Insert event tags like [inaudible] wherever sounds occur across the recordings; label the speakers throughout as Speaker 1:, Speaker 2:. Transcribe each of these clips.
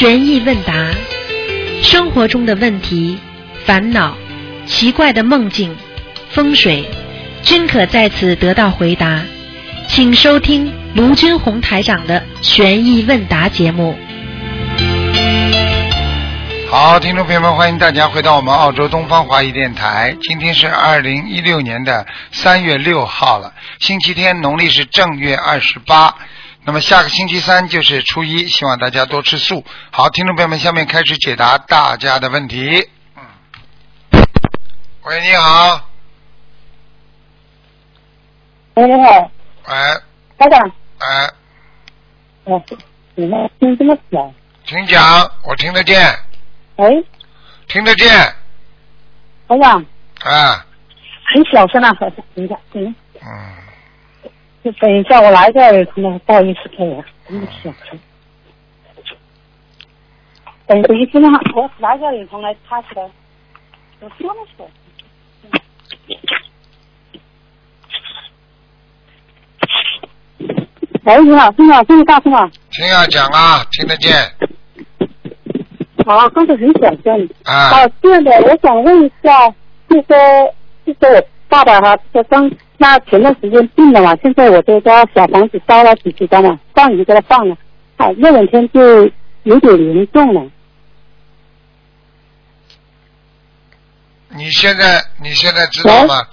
Speaker 1: 悬疑问答，生活中的问题、烦恼、奇怪的梦境、风水，均可在此得到回答。请收听卢军红台长的悬疑问答节目。
Speaker 2: 好，听众朋友们，欢迎大家回到我们澳洲东方华语电台。今天是二零一六年的三月六号了，星期天，农历是正月二十八。那么下个星期三就是初一，希望大家多吃素。好，听众朋友们，下面开始解答大家的问题。嗯，喂，你好，
Speaker 3: 喂，你好，
Speaker 2: 喂，
Speaker 3: 台长，
Speaker 2: 哎，
Speaker 3: 哦，你那声这么小，
Speaker 2: 请讲，我听得见，
Speaker 3: 喂，
Speaker 2: 听得见，
Speaker 3: 台长，
Speaker 2: 啊，
Speaker 3: 很小声啊，等一下，等一下，
Speaker 2: 嗯，
Speaker 3: 就等一下，我拿一个耳筒呢，不好意思，可以啊，这么小声。等等一下，我拿一个耳筒来插起来，我这么小声。喂，你好，听到这么大声啊？
Speaker 2: 听啊，讲啊，听得见，
Speaker 3: 好，刚才很小声。
Speaker 2: 啊，
Speaker 3: 哦，这样的，我想问一下，就说，就说我爸爸哈，他刚那前段时间病了嘛，现在我这家小房子烧了几十张了，放已经给他放了，啊，那两天就有点严重了。
Speaker 2: 你现在你现在知道吗？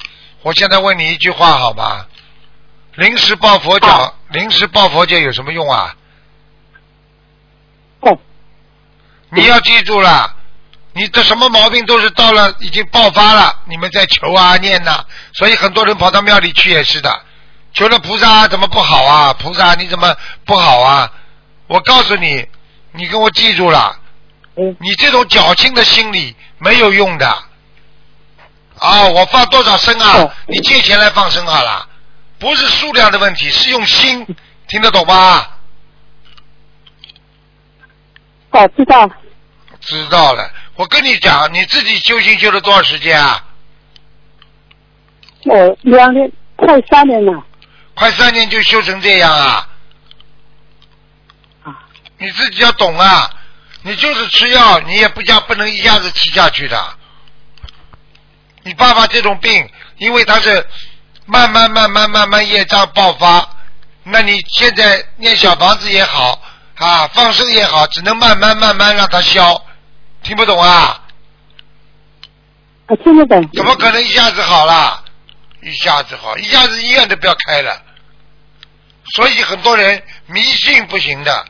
Speaker 2: 我现在问你一句话好吗？临时抱佛脚
Speaker 3: 好，
Speaker 2: 临时抱佛脚有什么用啊？
Speaker 3: 哦，
Speaker 2: 你要记住了，你的什么毛病都是到了已经爆发了，你们在求啊念呐、所以很多人跑到庙里去也是的，求了菩萨怎么不好啊？菩萨你怎么不好啊？我告诉你，你给我记住了，
Speaker 3: 嗯，
Speaker 2: 你这种侥幸的心理没有用的。啊，我放多少生啊
Speaker 3: 哦？
Speaker 2: 你借钱来放生好了，不是数量的问题，是用心，听得懂吗？
Speaker 3: 哦，知道，
Speaker 2: 知道了，我跟你讲，你自己修行修了多少时间啊？
Speaker 3: 我两年快三年了，
Speaker 2: 快三年就修成这样啊？
Speaker 3: 啊，
Speaker 2: 你自己要懂啊！你就是吃药，你也不加不能一下子吃下去的。你爸爸这种病，因为他是慢慢慢慢慢慢业障爆发，那你现在念小房子也好啊，放生也好，只能慢慢慢慢让它消，听不懂啊？
Speaker 3: 我听得懂。
Speaker 2: 怎么可能一下子好了？一下子好，一下子医院都不要开了。所以很多人迷信不行的，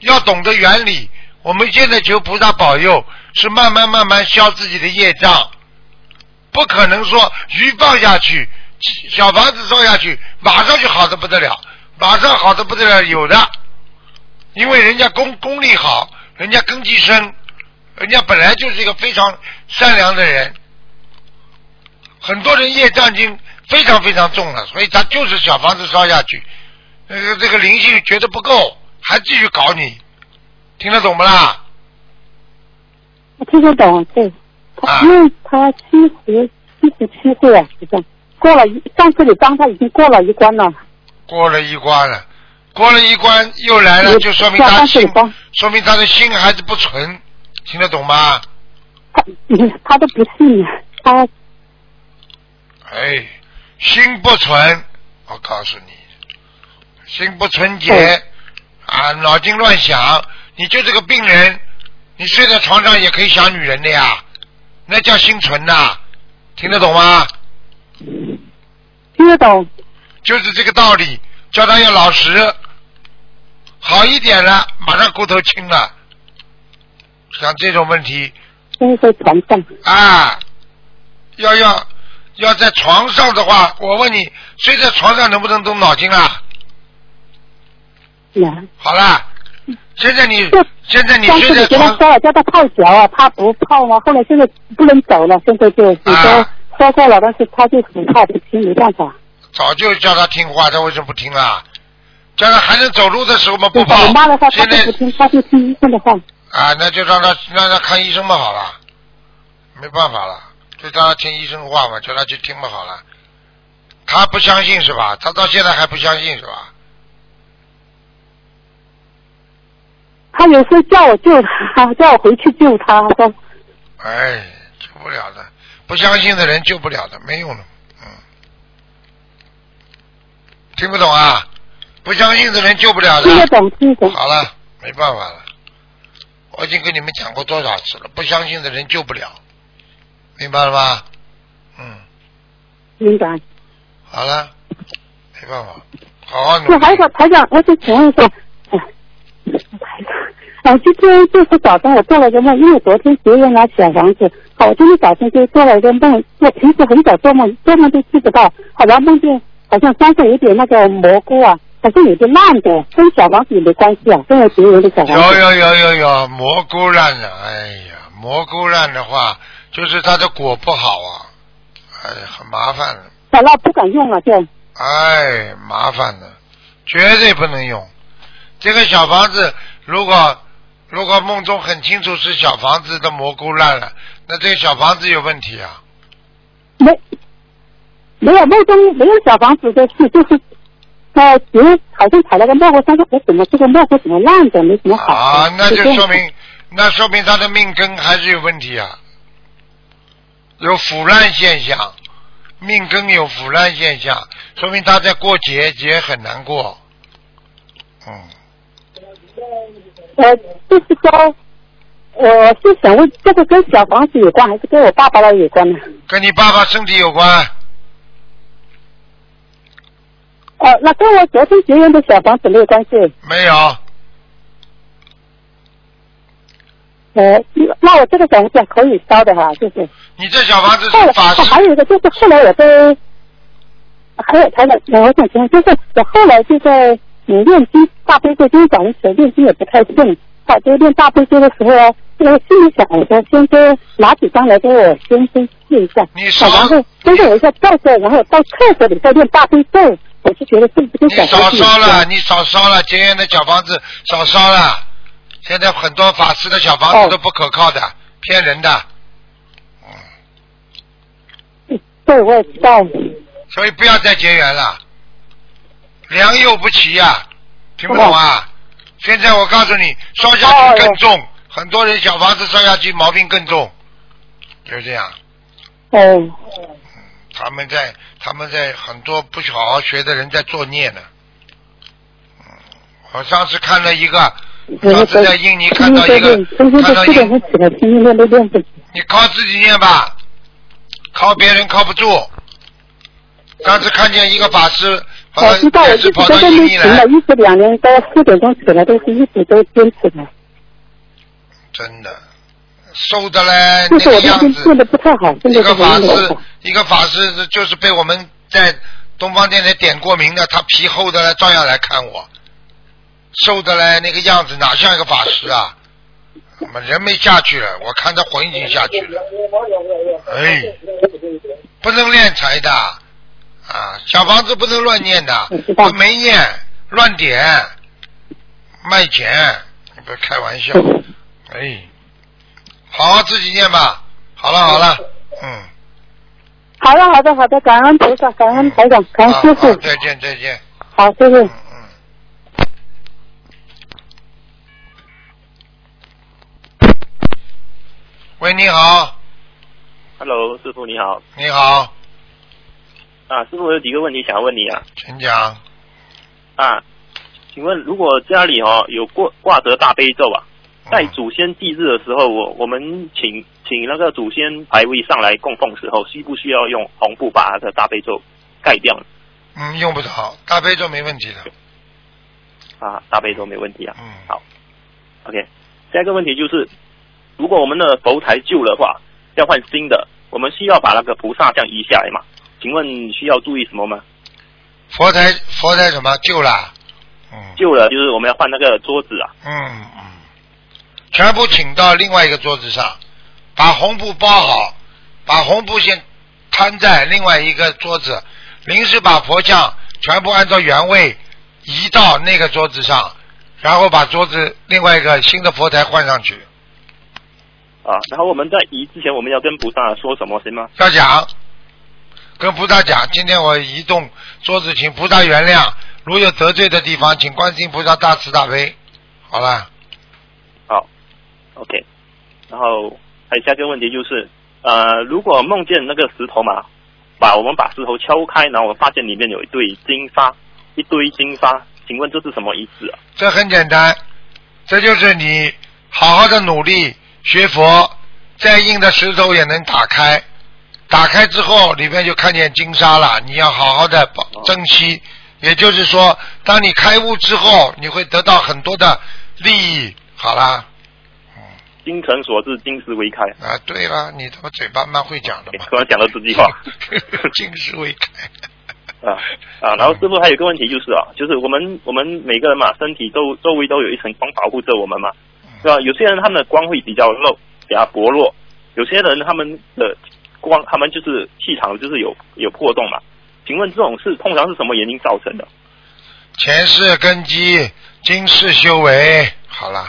Speaker 2: 要懂得原理。我们现在求菩萨保佑，是慢慢慢慢消自己的业障，不可能说鱼放下去，小房子烧下去，马上就好的不得了，马上好的不得了，有的，因为人家功功力好，人家根基深，人家本来就是一个非常善良的人，很多人业障已经非常非常重了，所以他就是小房子烧下去，那个这个灵性觉得不够，还继续搞你，听得懂不啦？
Speaker 3: 我听得懂，对。
Speaker 2: 啊。
Speaker 3: 他因为他七十七十七岁啊，好像过了一上次你帮他已经过了一关了。
Speaker 2: 过了一关了，过了一关又来了，就说明他心说明他的心还是不纯，听得懂吗？
Speaker 3: 他他都不信，他
Speaker 2: 哎，心不纯，我告诉你，心不纯洁啊，脑筋乱想，你就是个病人，你睡在床上也可以想女人的呀，那叫心纯呐、听得懂吗？
Speaker 3: 听得懂。
Speaker 2: 就是这个道理，叫他要老实，好一点了，马上骨头轻了。像这种问题
Speaker 3: 现在在床上，
Speaker 2: 啊，要要要在床上的话，我问你，睡在床上能不能动脑筋啊？
Speaker 3: 呀，
Speaker 2: 好啦，现在你
Speaker 3: 就
Speaker 2: 现在你睡在床
Speaker 3: 你给他说了叫他泡脚啊，他不泡吗？后来现在不能走了，现在就你说
Speaker 2: 啊
Speaker 3: 说过了，但是他就很怕不听，没办法。
Speaker 2: 早就叫他听话，他为什么不听啊？叫他还能走路的时候嘛不
Speaker 3: 对
Speaker 2: 跑现在
Speaker 3: 就不听，他就听医生的话。
Speaker 2: 啊，那就让他让他看医生嘛好了，没办法了，就让他听医生话嘛，叫他去听嘛好了。他不相信是吧？他到现在还不相信是吧？
Speaker 3: 他有时候叫我救他，[laughs] 叫我回去救他，说
Speaker 2: 哎，救不了的，不相信的人救不了的，没用的，嗯，听不懂啊？不相信的人救不了的。
Speaker 3: 听得懂，听得懂。
Speaker 2: 好了，没办法了，我已经跟你们讲过多少次了，不相信的人救不了，明白了吗？嗯，
Speaker 3: 明白。
Speaker 2: 好了，没办法，好好努
Speaker 3: 那
Speaker 2: 力。
Speaker 3: 还有台长，我想请问一下，哎，台长，啊，今天就是早上我做了一个梦，因为昨天别人来小房子，好，我今天早上就做了一个梦，我平时很少做梦，做梦都记不到，好，然后梦见好像山上有点那个蘑菇啊，好像有点烂的，跟小房子有没关系啊？跟我结缘的小房子。
Speaker 2: 有有有有有蘑菇烂了，哎呀，蘑菇烂的话，就是它的果不好啊，哎，很麻烦了，
Speaker 3: 小了不敢用了，就
Speaker 2: 哎，麻烦了，绝对不能用。这个小房子，如果如果梦中很清楚是小房子的蘑菇烂了，那这个小房子有问题啊。
Speaker 3: 没没有梦中没有小房子的事，就是呃，别人好像踩了个蘑菇，他说我怎么这个蘑菇怎么烂的，没什么好。
Speaker 2: 啊，那就说明那说明他的命根还是有问题啊，有腐烂现象，命根有腐烂现象，说明他在过节，节很难过。嗯，
Speaker 3: 呃，就是说，我是想问，这个跟小房子有关，还是跟我爸爸的有关呢？
Speaker 2: 跟你爸爸身体有关，
Speaker 3: 呃，那跟我昨天结缘的小房子没有关系。
Speaker 2: 没有？
Speaker 3: 呃，那我这个小房子可以烧的哈，就是。
Speaker 2: 你这小房子
Speaker 3: 后来
Speaker 2: 是法师
Speaker 3: 还有一个就是后来我在，还有还有，我想请问，就是我后来就在嗯练经大悲咒，今天早上起来练经也不太顺，啊，就练大悲咒的时候啊，这个心里想我说先给拿几张来给我先先试一下，
Speaker 2: 你烧
Speaker 3: 啊然后跟着我一下照着，然后到厕所里再练大悲咒，我是觉得是不是跟
Speaker 2: 你少烧了，你少烧了，结缘的小房子少烧了。现在很多法师的小房子
Speaker 3: 哦
Speaker 2: 都不可靠的，骗人的，嗯
Speaker 3: 对，我也知道。
Speaker 2: 所以不要再结缘了，良莠不齐呀、听不懂啊？现在我告诉你，烧下去更重，很多人小房子烧下去毛病更重，就是这样。
Speaker 3: 哦，
Speaker 2: 他们在他们在很多不好好学的人在作孽呢。嗯，我上次看了一个，上次在印尼看到一个，看到。你靠自己念吧，靠别人靠不住。上次看见一个法师，好像
Speaker 3: 我知道，我一直
Speaker 2: 是跑到印尼来，
Speaker 3: 一直两年到四点钟起来，都是一直都坚持的。
Speaker 2: 真的瘦的嘞，
Speaker 3: 就是我
Speaker 2: 那个样子
Speaker 3: 最近做。的不太好，真的
Speaker 2: 一个法师一个法师就是被我们在东方电台点过名的，他皮厚的嘞，照样来看我，瘦的嘞，那个样子哪像一个法师啊？人没下去了，我看他魂已经下去了。哎，不能练财的啊，小房子不能乱念的
Speaker 3: 我，
Speaker 2: 没念乱点卖钱，你不要开玩笑。哎，好好自己念吧。好了好了，嗯。
Speaker 3: 好的，好的，好的，感恩菩萨，感恩台长，感恩师傅
Speaker 2: 再见再见。
Speaker 3: 好，谢谢
Speaker 2: 嗯。嗯。喂，你好
Speaker 4: ，Hello，师傅你好
Speaker 2: 你好，
Speaker 4: 啊，师傅我有几个问题想要问你啊
Speaker 2: 请讲。
Speaker 4: 啊，请问如果家里哦有挂挂着大悲咒啊，在祖先祭日的时候，我我们请请那个祖先牌位上来供奉时候，需不需要用红布把那个大悲咒盖掉呢？
Speaker 2: 嗯，用不着，大悲咒没问题的。
Speaker 4: 啊，大悲咒没问题啊。
Speaker 2: 嗯，
Speaker 4: 好，OK。下一个问题就是，如果我们的佛台旧的话，要换新的，我们需要把那个菩萨像移下来嘛？请问需要注意什么吗？
Speaker 2: 佛台佛台什么旧了？嗯
Speaker 4: 旧了就是我们要换那个桌子啊。
Speaker 2: 嗯嗯，全部请到另外一个桌子上，把红布包好，把红布先摊在另外一个桌子，临时把佛像全部按照原位移到那个桌子上，然后把桌子另外一个新的佛台换上去。
Speaker 4: 啊，然后我们在移之前，我们要跟菩萨说什么，行吗？
Speaker 2: 要讲，跟菩萨讲，今天我移动桌子，请菩萨原谅，如有得罪的地方，请观世音菩萨大慈大悲。好了，
Speaker 4: OK，然后还有下一个问题就是，呃，如果梦见那个石头嘛，把我们把石头敲开，然后我们发现里面有一堆金沙，一堆金沙，请问这是什么意思啊？
Speaker 2: 这很简单，这就是你好好的努力学佛，再硬的石头也能打开。打开之后，里面就看见金沙了。你要好好的保珍惜。也就是说，当你开悟之后，你会得到很多的利益。好啦，
Speaker 4: 精诚所至，金石为开。
Speaker 2: 啊，对了，你他妈嘴巴蛮会讲的嘛。[laughs]
Speaker 4: 突然讲到这句话
Speaker 2: 金石为开。[laughs]
Speaker 4: 啊啊，然后师傅还有一个问题就是啊，就是我们我们每个人嘛，身体周周围都有一层光保护着我们嘛，对吧？有些人他们的光会比较漏，比较薄弱；有些人他们的光，他们就是气场就是有有破洞嘛。请问这种事通常是什么原因造成的？
Speaker 2: 前世根基，今世修为。好了，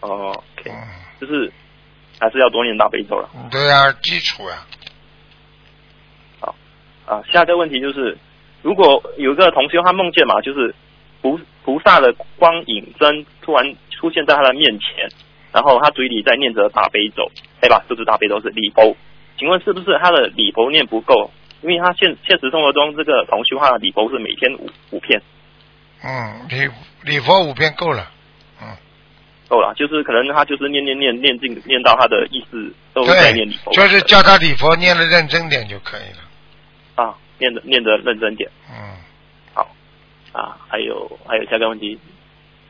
Speaker 4: 哦就是还是要多念大悲咒了。
Speaker 2: 对啊、基础呀、
Speaker 4: 啊，下一个问题就是，如果有一个同修他梦见嘛，就是菩菩萨的光影真突然出现在他的面前，然后他嘴里在念着大悲咒，对吧？就是大悲咒是礼佛，请问是不是他的礼佛念不够？因为他现现实生活中这个同修他的礼佛是每天五五片
Speaker 2: 嗯，礼礼佛五片够了。嗯，
Speaker 4: 够了，就是可能他就是念念念念进念到他的意思都在念
Speaker 2: 对
Speaker 4: 礼佛，，
Speaker 2: 就是叫他礼佛念的认真点就可以了。
Speaker 4: 啊，念的念的认真点。
Speaker 2: 嗯，好
Speaker 4: 啊，还有还有下个问题，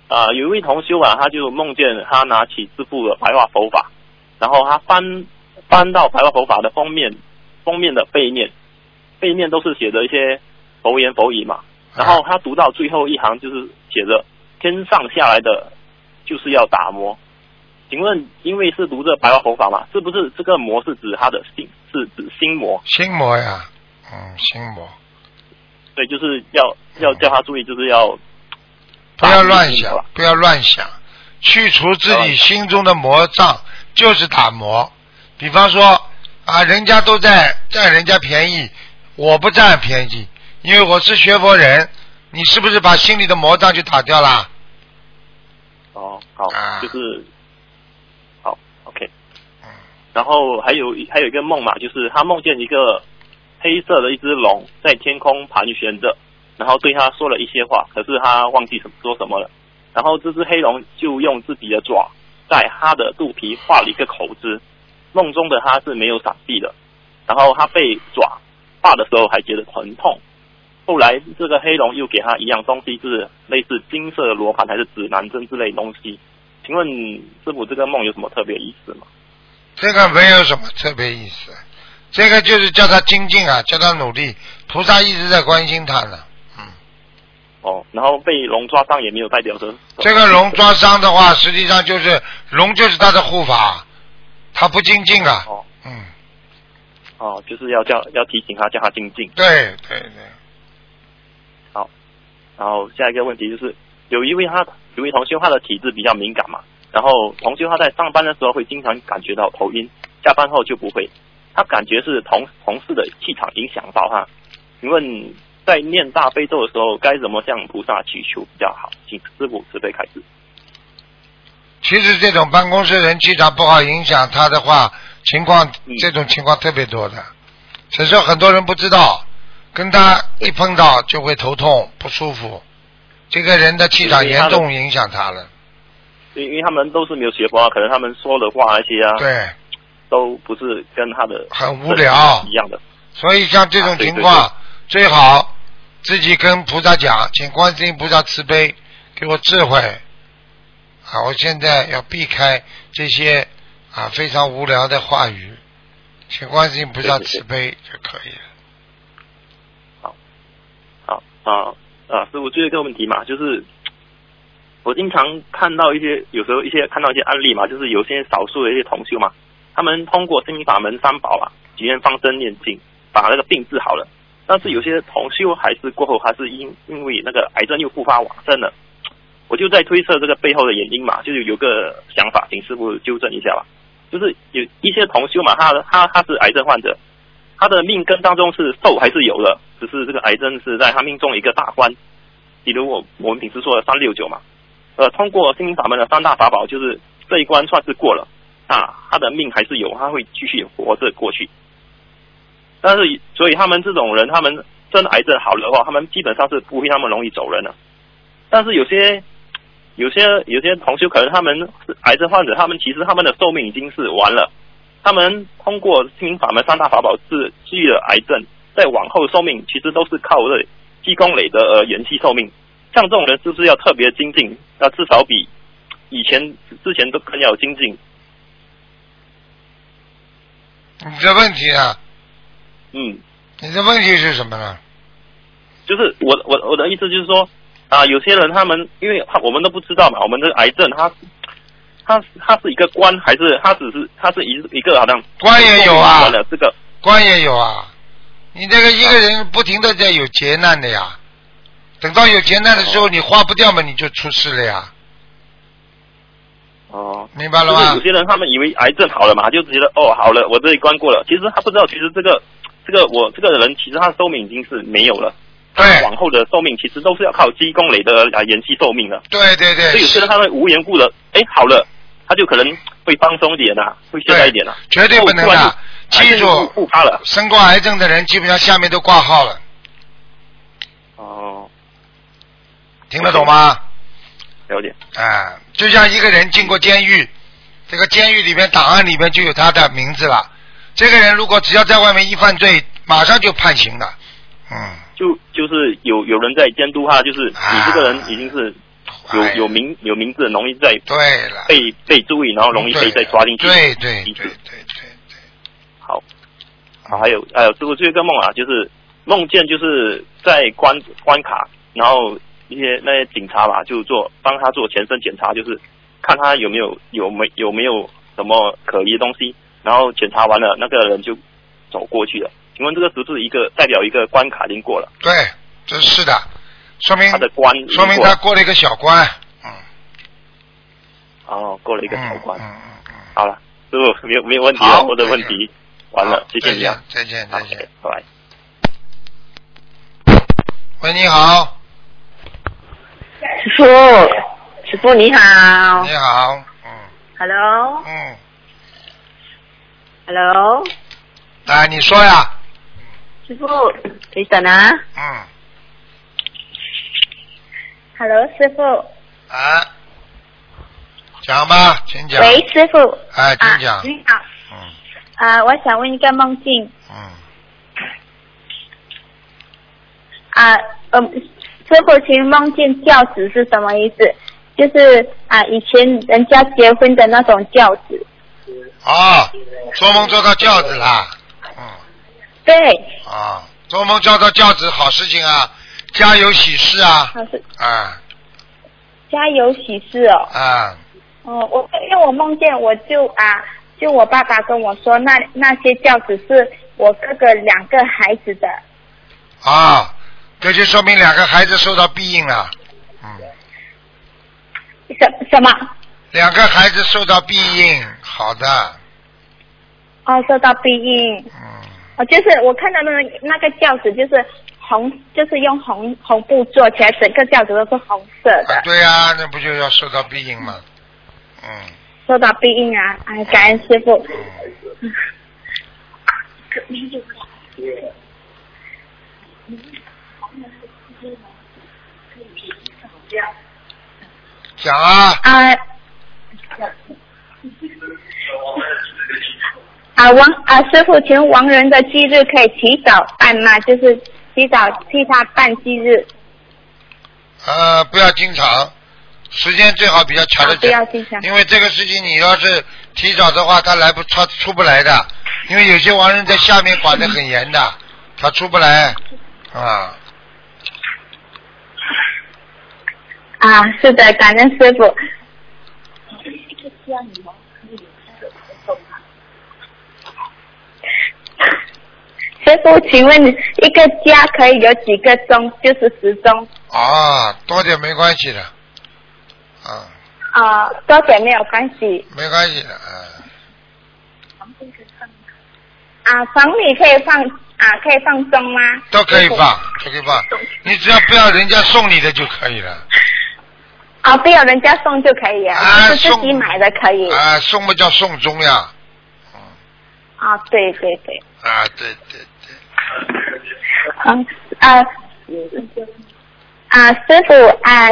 Speaker 4: 啊，有一位同修啊，他就梦见他拿起这部的白话佛法，然后他翻翻到白话佛法的封面，封面的背面，背面都是写着一些佛言佛语嘛，然后他读到最后一行就是写着天上下来的就是要打磨。请问，因为是读这白话佛法嘛，是不是这个魔是指他的心，是指心魔？
Speaker 2: 心魔呀，嗯，心魔，
Speaker 4: 对，就是要要叫他注意，就是要
Speaker 2: 不要乱想，不要乱想，去除自己心中的魔障，就是打磨。比方说啊，人家都在占人家便宜，我不占便宜，因为我是学佛人。你是不是把心里的魔障就打掉了？
Speaker 4: 哦，好，
Speaker 2: 啊
Speaker 4: 就是好，OK。
Speaker 2: 嗯
Speaker 4: 然后还有还有一个梦嘛，就是他梦见一个黑色的一只龙在天空盘旋着，然后对他说了一些话，可是他忘记什么说什么了。然后这只黑龙就用自己的爪在他的肚皮画了一个口子。梦中的他是没有闪避的，然后他被爪画的时候还觉得疼痛。后来这个黑龙又给他一样东西，是类似金色的罗盘还是指南针之类东西。请问师傅，这个梦有什么特别意思吗？
Speaker 2: 这个没有什么特别意思，这个就是叫他精进啊，叫他努力。菩萨一直在关心他呢。嗯，
Speaker 4: 哦，然后被龙抓伤也没有代表着
Speaker 2: 这个龙抓伤的话，实际上就是龙就是他的护法，他不精进啊。
Speaker 4: 哦
Speaker 2: 嗯，
Speaker 4: 哦，就是要叫要提醒他，叫他精进。
Speaker 2: 对对对，好
Speaker 4: 然后下一个问题就是，有一位他由于同修，他的体质比较敏感嘛，然后同修他在上班的时候会经常感觉到头晕，下班后就不会。他感觉是同同事的气场影响到他。请问在念大悲咒的时候，该怎么向菩萨祈求比较好？请师傅慈悲开示。
Speaker 2: 其实这种办公室人气场不好，影响他的话，情况这种情况特别多的，只是很多人不知道，跟他一碰到就会头痛不舒服，这个人的气场严重影响他了。
Speaker 4: 因因为他们都是没有学佛啊，可能他们说的话那些啊，
Speaker 2: 对，
Speaker 4: 都不是跟他的
Speaker 2: 很无聊
Speaker 4: 一样的。
Speaker 2: 所以像这种情况，最好自己跟菩萨讲，请观世音菩萨慈悲，给我智慧。啊，我现在要避开这些啊非常无聊的话语，请观世音菩萨慈悲就可以了。
Speaker 4: 好啊啊，师傅，最后一个问题嘛，就是我经常看到一些，有时候一些看到一些案例嘛，就是有些少数的一些同修嘛，他们通过心灵法门三宝啊，许愿放生念经，把那个病治好了。但是有些同修还是过后还是因因为那个癌症又复发往生了。我就在推测这个背后的原因嘛，就是有个想法，请师傅纠正一下吧。就是有一些同修嘛，他他他是癌症患者，他的命根当中是寿还是有的，只是这个癌症是在他命中一个大关。比如我我们平时说的三六九嘛，呃，通过心灵法门的三大法宝，就是这一关算是过了，啊，他的命还是有，他会继续活着过去。但是，所以他们这种人，他们真的癌症好了的话，他们基本上是不会那么容易走人的。但是有些、有些、有些同学可能他们是癌症患者，他们其实他们的寿命已经是完了。他们通过心灵法门三大法宝治治愈了癌症，在往后寿命其实都是靠这积功累德而延续寿命。像这种人是不是要特别精进？那至少比以前之前都更要精进。
Speaker 2: 你的问题啊，
Speaker 4: 嗯，
Speaker 2: 你的问题是什么呢？
Speaker 4: 就是我我我的意思就是说啊，有些人他们因为他我们都不知道嘛，我们的癌症他他他是一个官还是他只是他是一一个好像
Speaker 2: 官也有啊
Speaker 4: 这个
Speaker 2: 关也有啊，你这个一个人不停的在有劫难的呀，等到有劫难的时候，你花不掉嘛，你就出事了呀，
Speaker 4: 哦。
Speaker 2: 明白了吗
Speaker 4: 就是有？些人他们以为癌症好了嘛，就觉得哦好了，我这一关过了。其实他不知道，其实这个这个我这个人其实他的寿命已经是没有了。
Speaker 2: 对
Speaker 4: 他往后的寿命其实都是要靠积功累的来延续寿命的。
Speaker 2: 对对对，
Speaker 4: 所以有些人他会无缘故的，哎好了，他就可能会放松一点呐、会懈怠一点呐、
Speaker 2: 绝对不能的，记住，
Speaker 4: 复发了。
Speaker 2: 生过癌症的人基本上下面都挂号了，
Speaker 4: 哦，
Speaker 2: 听得懂吗？
Speaker 4: 了解。
Speaker 2: 啊，就像一个人进过监狱，这个监狱里面档案里面就有他的名字了。这个人如果只要在外面一犯罪，马上就判刑了。嗯，
Speaker 4: 就就是有有人在监督他，就是你这个人已经是有
Speaker 2: 哎
Speaker 4: 有名有名字，容易在
Speaker 2: 对了，
Speaker 4: 被被注意，然后容易被再抓进去。
Speaker 2: 对对对对对对。
Speaker 4: 好，好，还有还有，师傅最后一个梦啊，就是梦见就是在关关卡，然后一些那些警察吧，就做帮他做全身检查，就是看他有没有有没有没有什么可疑的东西，然后检查完了，那个人就走过去了。请问这个是不是一个代表一个关卡已经过了？
Speaker 2: 对，这是的，说明
Speaker 4: 他的关
Speaker 2: 说明
Speaker 4: 过了
Speaker 2: 他过了一个小关。嗯，
Speaker 4: 哦，过了一个小关。
Speaker 2: 嗯嗯嗯
Speaker 4: 好了，师傅没有没有问题了，我的问题完了，谢谢你啊，
Speaker 2: 再见再见再见。
Speaker 4: 拜拜。
Speaker 2: 喂，你好，
Speaker 5: 师傅，师傅你好。
Speaker 2: 你好，嗯
Speaker 5: ，Hello，Hello，
Speaker 2: 嗯，来你说呀，
Speaker 5: 师傅，等等啊。
Speaker 2: 嗯，
Speaker 5: ，Hello，师傅，
Speaker 2: 啊，讲吧，请讲。
Speaker 5: 喂，师傅，
Speaker 2: 哎，请
Speaker 5: 啊
Speaker 2: 讲，
Speaker 5: 你好，
Speaker 2: 嗯。
Speaker 5: 啊，我想问一个梦境。
Speaker 2: 嗯，
Speaker 5: 啊，嗯，师傅，请问梦见轿子是什么意思？就是啊，以前人家结婚的那种轿子，
Speaker 2: 哦，做梦做到轿子啦，嗯，
Speaker 5: 对，
Speaker 2: 啊，做梦做到轿子，好事情啊，家有喜事啊，
Speaker 5: 好是
Speaker 2: 啊
Speaker 5: 家有喜事哦。
Speaker 2: 啊，
Speaker 5: 哦，我因为我梦见我就啊，就我爸爸跟我说，那那些轿子是我哥哥两个孩子的。
Speaker 2: 啊，这就说明两个孩子受到庇应了，嗯，
Speaker 5: 什什么？
Speaker 2: 两个孩子受到庇应，好的，
Speaker 5: 哦，受到庇应。
Speaker 2: 嗯，
Speaker 5: 哦，就是我看到那个那个轿子，就是红，就是用红红布做起来，整个轿子都是红色的，
Speaker 2: 啊，对呀、那不就要受到庇应吗？嗯
Speaker 5: 受到庇应啊！哎，感恩师傅。
Speaker 2: 嗯，讲啊，
Speaker 5: 啊啊王啊师傅，请问亡人的忌日可以提早办吗？就是提早替他办忌日，
Speaker 2: 呃，不要经常，时间最好比较长的
Speaker 5: 啊不要，经常。
Speaker 2: 因为这个事情你要是提早的话，他来不他出不来的，因为有些亡人在下面管得很严的，他出不来啊。
Speaker 5: 啊，是的，感恩师傅。师傅，请问一个家可以有几个钟？就是时钟
Speaker 2: 啊，多点没关系的，啊，
Speaker 5: 啊，多点没有关系
Speaker 2: 没关系的，啊，
Speaker 5: 啊。房里可以放啊，可以放钟吗？
Speaker 2: 都可以放，都可以放，你只要不要人家送你的就可以了。
Speaker 5: 啊，不要人家送就可以啊，
Speaker 2: 啊，
Speaker 5: 是自己买的可以。
Speaker 2: 啊，送不叫送终呀，
Speaker 5: 啊，对对对，
Speaker 2: 啊，对对对，[laughs]
Speaker 5: 嗯啊啊，师傅啊，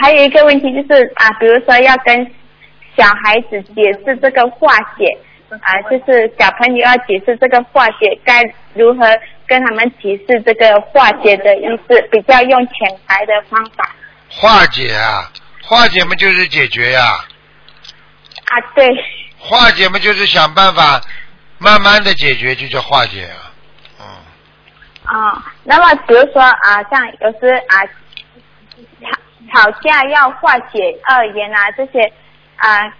Speaker 5: 还有一个问题就是啊，比如说要跟小孩子解释这个化解啊，就是小朋友要解释这个化解，该如何跟他们解释这个化解的意思，比较用浅白的方法。
Speaker 2: 化解啊，化解嘛就是解决呀、
Speaker 5: 啊，对。
Speaker 2: 化解嘛就是想办法慢慢的解决，就叫化解啊，嗯，
Speaker 5: 啊，那么比如说啊，像有时啊吵吵架要化解恶言啊这些啊，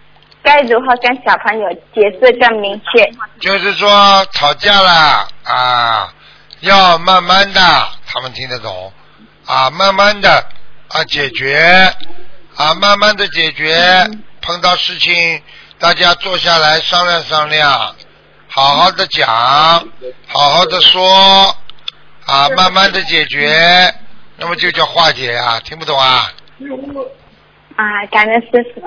Speaker 5: 该如何跟小朋友解释更明确？
Speaker 2: 就是说吵架了啊，要慢慢的，他们听得懂。啊，慢慢的啊解决。啊，慢慢的解决，碰到事情大家坐下来商量商量，好好的讲，好好的说。啊，慢慢的解决，那么就叫化解啊，听不懂啊？
Speaker 5: 啊，感恩师傅。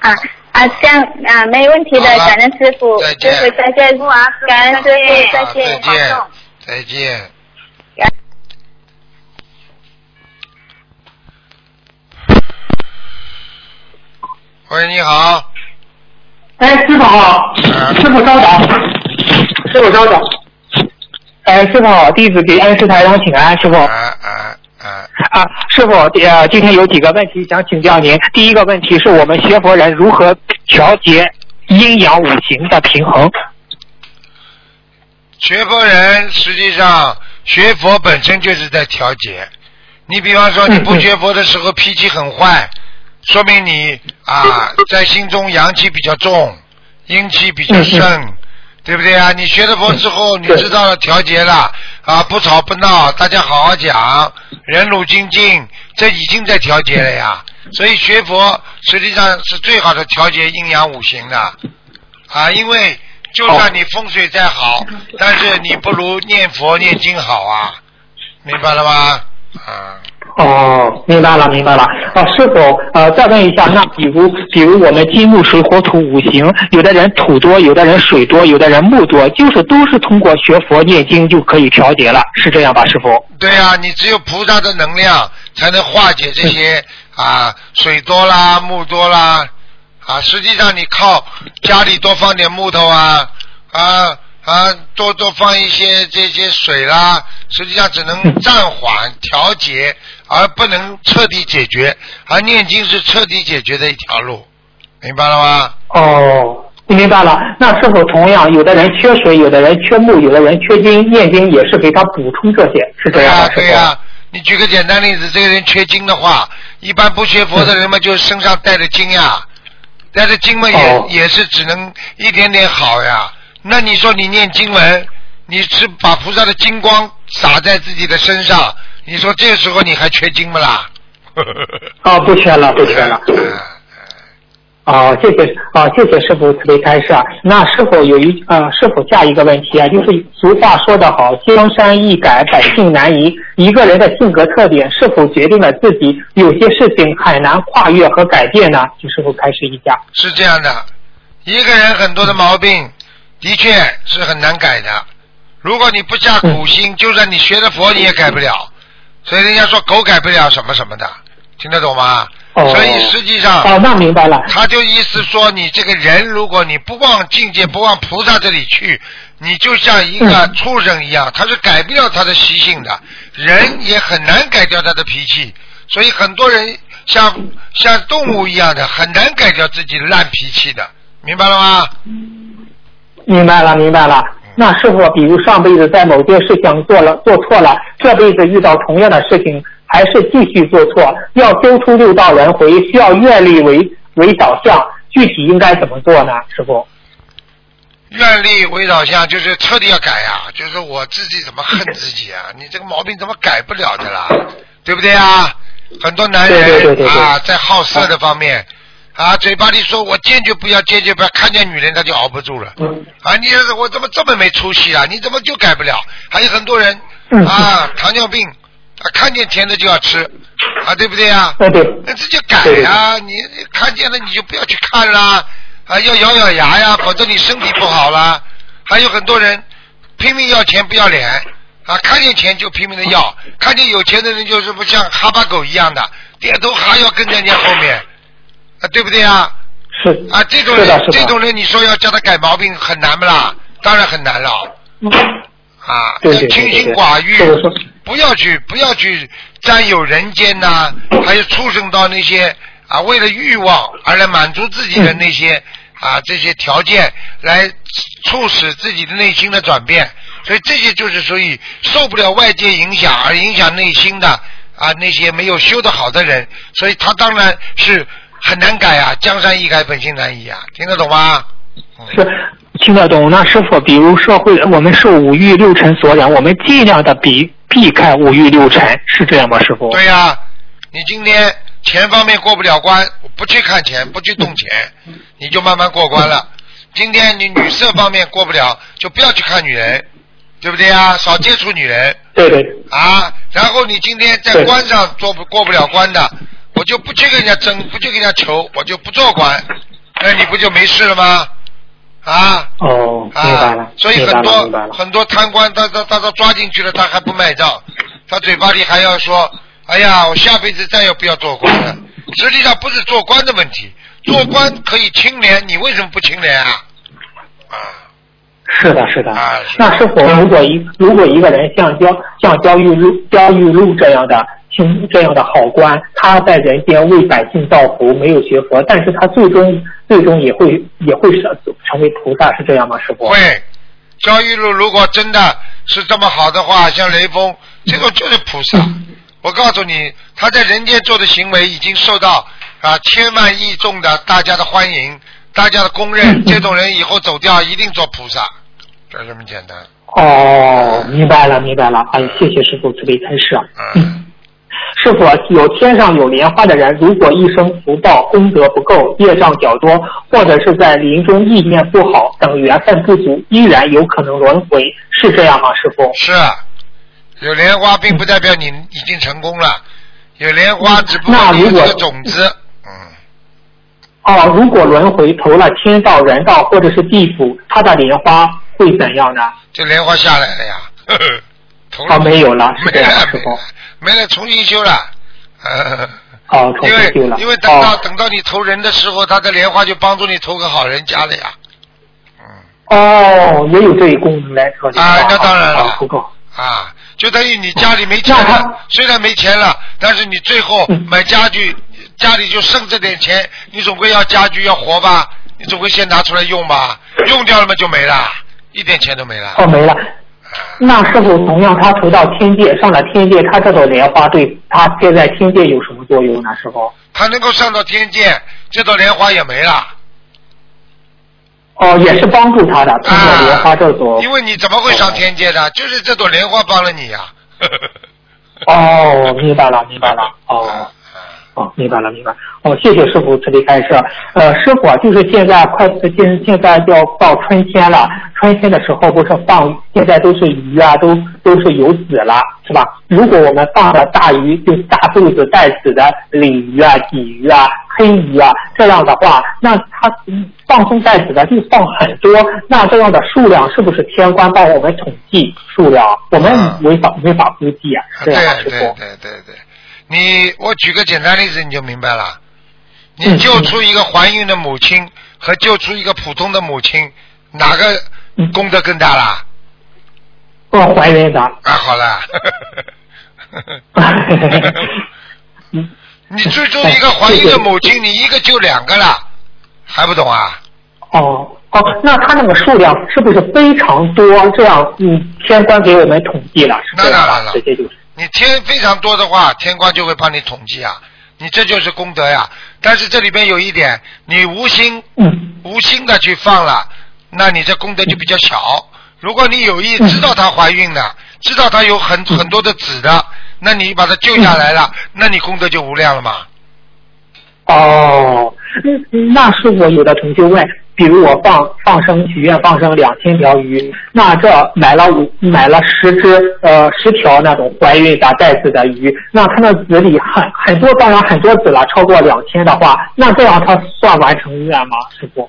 Speaker 5: 啊啊，这样啊，没问题的，感恩师傅，
Speaker 2: 再见。
Speaker 5: 师傅再见，感恩师傅，再
Speaker 2: 啊
Speaker 5: 见，
Speaker 2: 再见，再见。喂，你好，
Speaker 6: 哎，师傅好，
Speaker 2: 嗯
Speaker 6: 师傅稍等，师傅稍等。哎，师傅好，弟子给恩师台长请安，师傅。
Speaker 2: 啊啊啊，
Speaker 6: 啊，师傅，呃，今天有几个问题想请教您。第一个问题是我们学佛人如何调节阴阳五行的平衡？
Speaker 2: 学佛人实际上学佛本身就是在调节。你比方说，你不学佛的时候脾气很坏，说明你啊在心中阳气比较重，阴气比较盛，对不对啊？你学了佛之后，你知道了调节了啊，不吵不闹，大家好好讲，忍辱精进，这已经在调节了呀。所以学佛实际上是最好的调节阴阳五行的啊，因为就算你风水再好，但是你不如念佛念经好啊，明白了吗？啊，
Speaker 6: 哦，明白了，明白了。啊，师傅，呃，再问一下，那比如，比如我们金木水火土五行，有的人土多，有的人水多，有的人木多，就是都是通过学佛念经就可以调节了，是这样吧，师傅？
Speaker 2: 对呀、你只有菩萨的能量才能化解这些啊水多啦、木多啦啊。实际上你靠家里多放点木头啊啊啊，多多放一些这些水啦，实际上只能暂缓调节，而不能彻底解决。而念经是彻底解决的一条路，明白了吗？
Speaker 6: 哦，明白了。那是否同样，有的人缺水，有的人缺木，有的人缺金，念经也是给他补充这些，是这
Speaker 2: 对呀、
Speaker 6: 样吧，师傅？
Speaker 2: 对呀、你举个简单例子，这个人缺金的话，一般不学佛的人嘛，就身上带着金呀，带着金嘛也、
Speaker 6: 哦
Speaker 2: 也是只能一点点好呀。那你说你念经文，你是把菩萨的金光洒在自己的身上，你说这时候你还缺金不啦？
Speaker 6: 哦，不缺了，不缺了。
Speaker 2: 嗯
Speaker 6: 哦，谢谢，哦，谢谢师傅慈悲开示啊。那是否有一呃，是否下一个问题啊，就是俗话说得好，江山易改，百姓难移。一个人的性格特点是否决定了自己有些事情很难跨越和改变呢？请师傅开示一下。
Speaker 2: 是这样的，一个人很多的毛病，的确是很难改的。如果你不下苦心，就算你学了佛，你也改不了。所以人家说狗改不了什么什么的，听得懂吗？
Speaker 6: 哦
Speaker 2: 所以实际上，
Speaker 6: 哦，那明白了。
Speaker 2: 他就意思说，你这个人，如果你不往境界、不往菩萨这里去，你就像一个
Speaker 6: 嗯
Speaker 2: 畜生一样，他是改不了他的习性的，人也很难改掉他的脾气。所以很多人像像动物一样的，很难改掉自己烂脾气的，明白了吗？
Speaker 6: 明白了，明白了。那师傅，比如上辈子在某件事情做了做错了，这辈子遇到同样的事情，还是继续做错，要修出六道轮回，需要愿力为为导向，具体应该怎么做呢？师傅？
Speaker 2: 愿力为导向，就是彻底要改呀、就是我自己怎么恨自己啊？你这个毛病怎么改不了的啦？对不对啊？很多男人
Speaker 6: 对对对对对
Speaker 2: 啊，在好色的方面啊，嘴巴里说我坚决不要，坚决不要，看见女人他就熬不住了。
Speaker 6: 嗯
Speaker 2: 啊，你我怎么这么没出息啊？你怎么就改不了？还有很多人
Speaker 6: 嗯
Speaker 2: 啊，糖尿病啊，看见甜的就要吃啊，对不对啊？那这就改呀、你你看见了你就不要去看啦，啊，要咬咬牙呀，否则你身体不好啦。还有很多人拼命要钱不要脸啊，看见钱就拼命的要，看见有钱的人就是不像哈巴狗一样的，点头哈腰跟在人家后面，啊，对不对啊？
Speaker 6: 是。
Speaker 2: 啊，这种人这种人，你说要叫他改毛病很难不啦？当然很难了。啊，
Speaker 6: 对
Speaker 2: 要清心寡欲不要去不要去占有人间呐、还有畜生到那些啊为了欲望而来满足自己的那些、啊这些条件，来促使自己的内心的转变。所以这些就是属于受不了外界影响而影响内心的啊那些没有修得好的人，所以他当然是很难改啊，江山易改，本性难移啊，听得懂吗？嗯
Speaker 6: 是听得懂。那师傅，比如社会我们受五欲六尘所染，我们尽量的避避开五欲六尘，是这样吗，师傅？
Speaker 2: 对呀、你今天钱方面过不了关，不去看钱，不去动钱，你就慢慢过关了。今天你女色方面过不了，就不要去看女人，对不对呀？少接触女人
Speaker 6: 对对
Speaker 2: 啊。然后你今天在
Speaker 6: 对
Speaker 2: 关上做不过不了关的，我就不去跟人家争，不去跟人家求，我就不做官，那你不就没事了吗？啊，
Speaker 6: 哦，明白了
Speaker 2: 啊，，所以很多。很多贪官，他他他他抓进去了，他还不卖账，他嘴巴里还要说：“哎呀，我下辈子再也不要做官了。”实际上不是做官的问题，做官可以清廉，你为什么不清廉啊？啊，
Speaker 6: 是的，是的。
Speaker 2: 啊是
Speaker 6: 那师傅，如果一如果一个人像焦像焦裕禄焦裕禄这样的清这样的好官，他在人间为百姓造福，没有学佛，但是他最终最终也会也会成成为菩萨，是这样吗，师傅？
Speaker 2: 会，焦裕禄如果真的是这么好的话，像雷锋这个就是菩萨。我告诉你，他在人间做的行为已经受到啊千万亿众的大家的欢迎，大家的公认。这种人以后走掉一定做菩萨，就这么简单。
Speaker 6: 哦，明白了，明白了。哎，谢谢师傅慈悲开示。啊
Speaker 2: 嗯，
Speaker 6: 师傅，有天上有莲花的人，如果一生福报功德不够，业障较多，或者是在临终意念不好等缘分不足，依然有可能轮回，是这样吗，师傅？
Speaker 2: 是啊，有莲花并不代表你已经成功了，有莲花只不过
Speaker 6: 那如果
Speaker 2: 你有这个种子。嗯，
Speaker 6: 哦，如果轮回投了天道、人道或者是地府，他的莲花会怎样呢？
Speaker 2: 就莲花下来了呀。呵呵投
Speaker 6: 哦，没有了，是这样师傅？
Speaker 2: 没了，重新修了。呃 [laughs]
Speaker 6: 哦，重
Speaker 2: 因为
Speaker 6: 新修了。
Speaker 2: 因为等到、
Speaker 6: 哦
Speaker 2: 等到你投人的时候，他的莲花就帮助你投个好人家了呀。嗯
Speaker 6: 哦，也有这一功能来说的
Speaker 2: 啊那当然了
Speaker 6: 不够。
Speaker 2: 啊，就等于你家里没钱了，虽然没钱了，但是你最后
Speaker 6: 嗯
Speaker 2: 买家具，家里就剩这点钱，你总归要家具要活吧，你总归先拿出来用吧，用掉了嘛就没了，一点钱都没了。
Speaker 6: 哦，没了。
Speaker 2: 啊
Speaker 6: 那是否同样，他投到天界，上了天界，他这朵莲花对他现在天界有什么作用呢？师傅？
Speaker 2: 他能够上到天界，这朵莲花也没了。
Speaker 6: 哦，也是帮助他的，通过莲花这朵。
Speaker 2: 啊因为你怎么会上天界的？就是这朵莲花帮了你呀、[laughs]
Speaker 6: 哦，明白了，明白了。哦。哦，明白了，明白。哦，谢谢师傅慈悲开示。呃，师傅啊，就是现在快现现在要到春天了，春天的时候不是放，现在都是鱼啊，都都是有籽了，是吧？如果我们放了大鱼，就是大肚子带籽的鲤鱼啊、鲫鱼啊、黑鱼啊，这样的话，那它嗯放生带籽的就放很多，那这样的数量是不是天官帮我们统计数量？我们
Speaker 2: 啊
Speaker 6: 违法没法估计啊，这
Speaker 2: 对
Speaker 6: 样
Speaker 2: 对
Speaker 6: 傅？
Speaker 2: 对对对，你我举个简单例子你就明白了。你
Speaker 6: 嗯
Speaker 2: 救出一个怀孕的母亲和救出一个普通的母亲，哪个
Speaker 6: 嗯
Speaker 2: 功德更大啦？
Speaker 6: 我，怀孕的。
Speaker 2: 啊，好了。
Speaker 6: 嗯
Speaker 2: 你最终一个怀孕的母亲，你一个救两个了，还不懂啊？
Speaker 6: 哦哦，那他那个数量是不是非常多？这样，嗯，天官给我们统计了，是
Speaker 2: 当然了？
Speaker 6: 直接就是。
Speaker 2: 你天非常多的话，天官就会帮你统计啊，你这就是功德呀。但是这里边有一点，你无心
Speaker 6: 嗯
Speaker 2: 无心的去放了，那你这功德就比较小。如果你有意
Speaker 6: 嗯
Speaker 2: 知道她怀孕了，知道她有很很多的子的，那你把她救下来了，
Speaker 6: 嗯
Speaker 2: 那你功德就无量了嘛。
Speaker 6: 哦，嗯那是我有的同学问，比如我放放生许愿放生两千条鱼，那这买了五买了十只呃十条那种怀孕打带子的鱼，那它的子里很很多，当然很多子了，超过两千的话，那这样它算完成愿吗，师傅？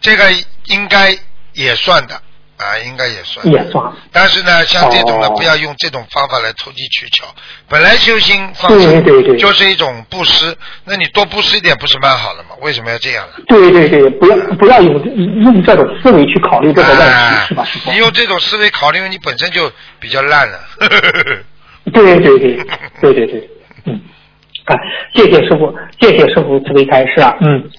Speaker 2: 这个应该也算的啊，应该也算。
Speaker 6: 也算。
Speaker 2: 但是呢，像这种呢，
Speaker 6: 哦
Speaker 2: 不要用这种方法来投机取巧。本来修心放
Speaker 6: 对
Speaker 2: 生
Speaker 6: 对对
Speaker 2: 就是一种布施，那你多布施一点不是蛮好的吗？为什么要这样呢？
Speaker 6: 对对对，不要不要用用这种思维去考虑这个问题，
Speaker 2: 哎
Speaker 6: 是吧，师傅
Speaker 2: 你？用这种思维考虑，你本身就比较烂了。[laughs]
Speaker 6: 对对对 [laughs] 对对对，嗯，啊，谢谢师傅，谢谢师傅慈悲开示啊，嗯。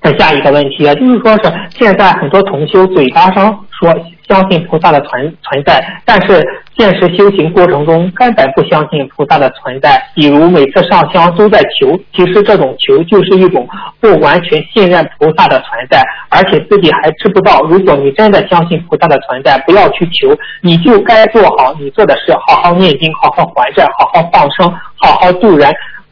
Speaker 6: 那下一个问题啊，就是说是现在很多同修嘴巴上说相信菩萨的存存在，但是现实修行过程中根本不相信菩萨的存在。比如每次上香都在求，其实这种求就是一种不完全信任菩萨的存在，而且自己还知不道。如果你真的相信菩萨的存在，不要去求，你就该做好你做的事，好好念经，好好还债，好好放生，好好度人。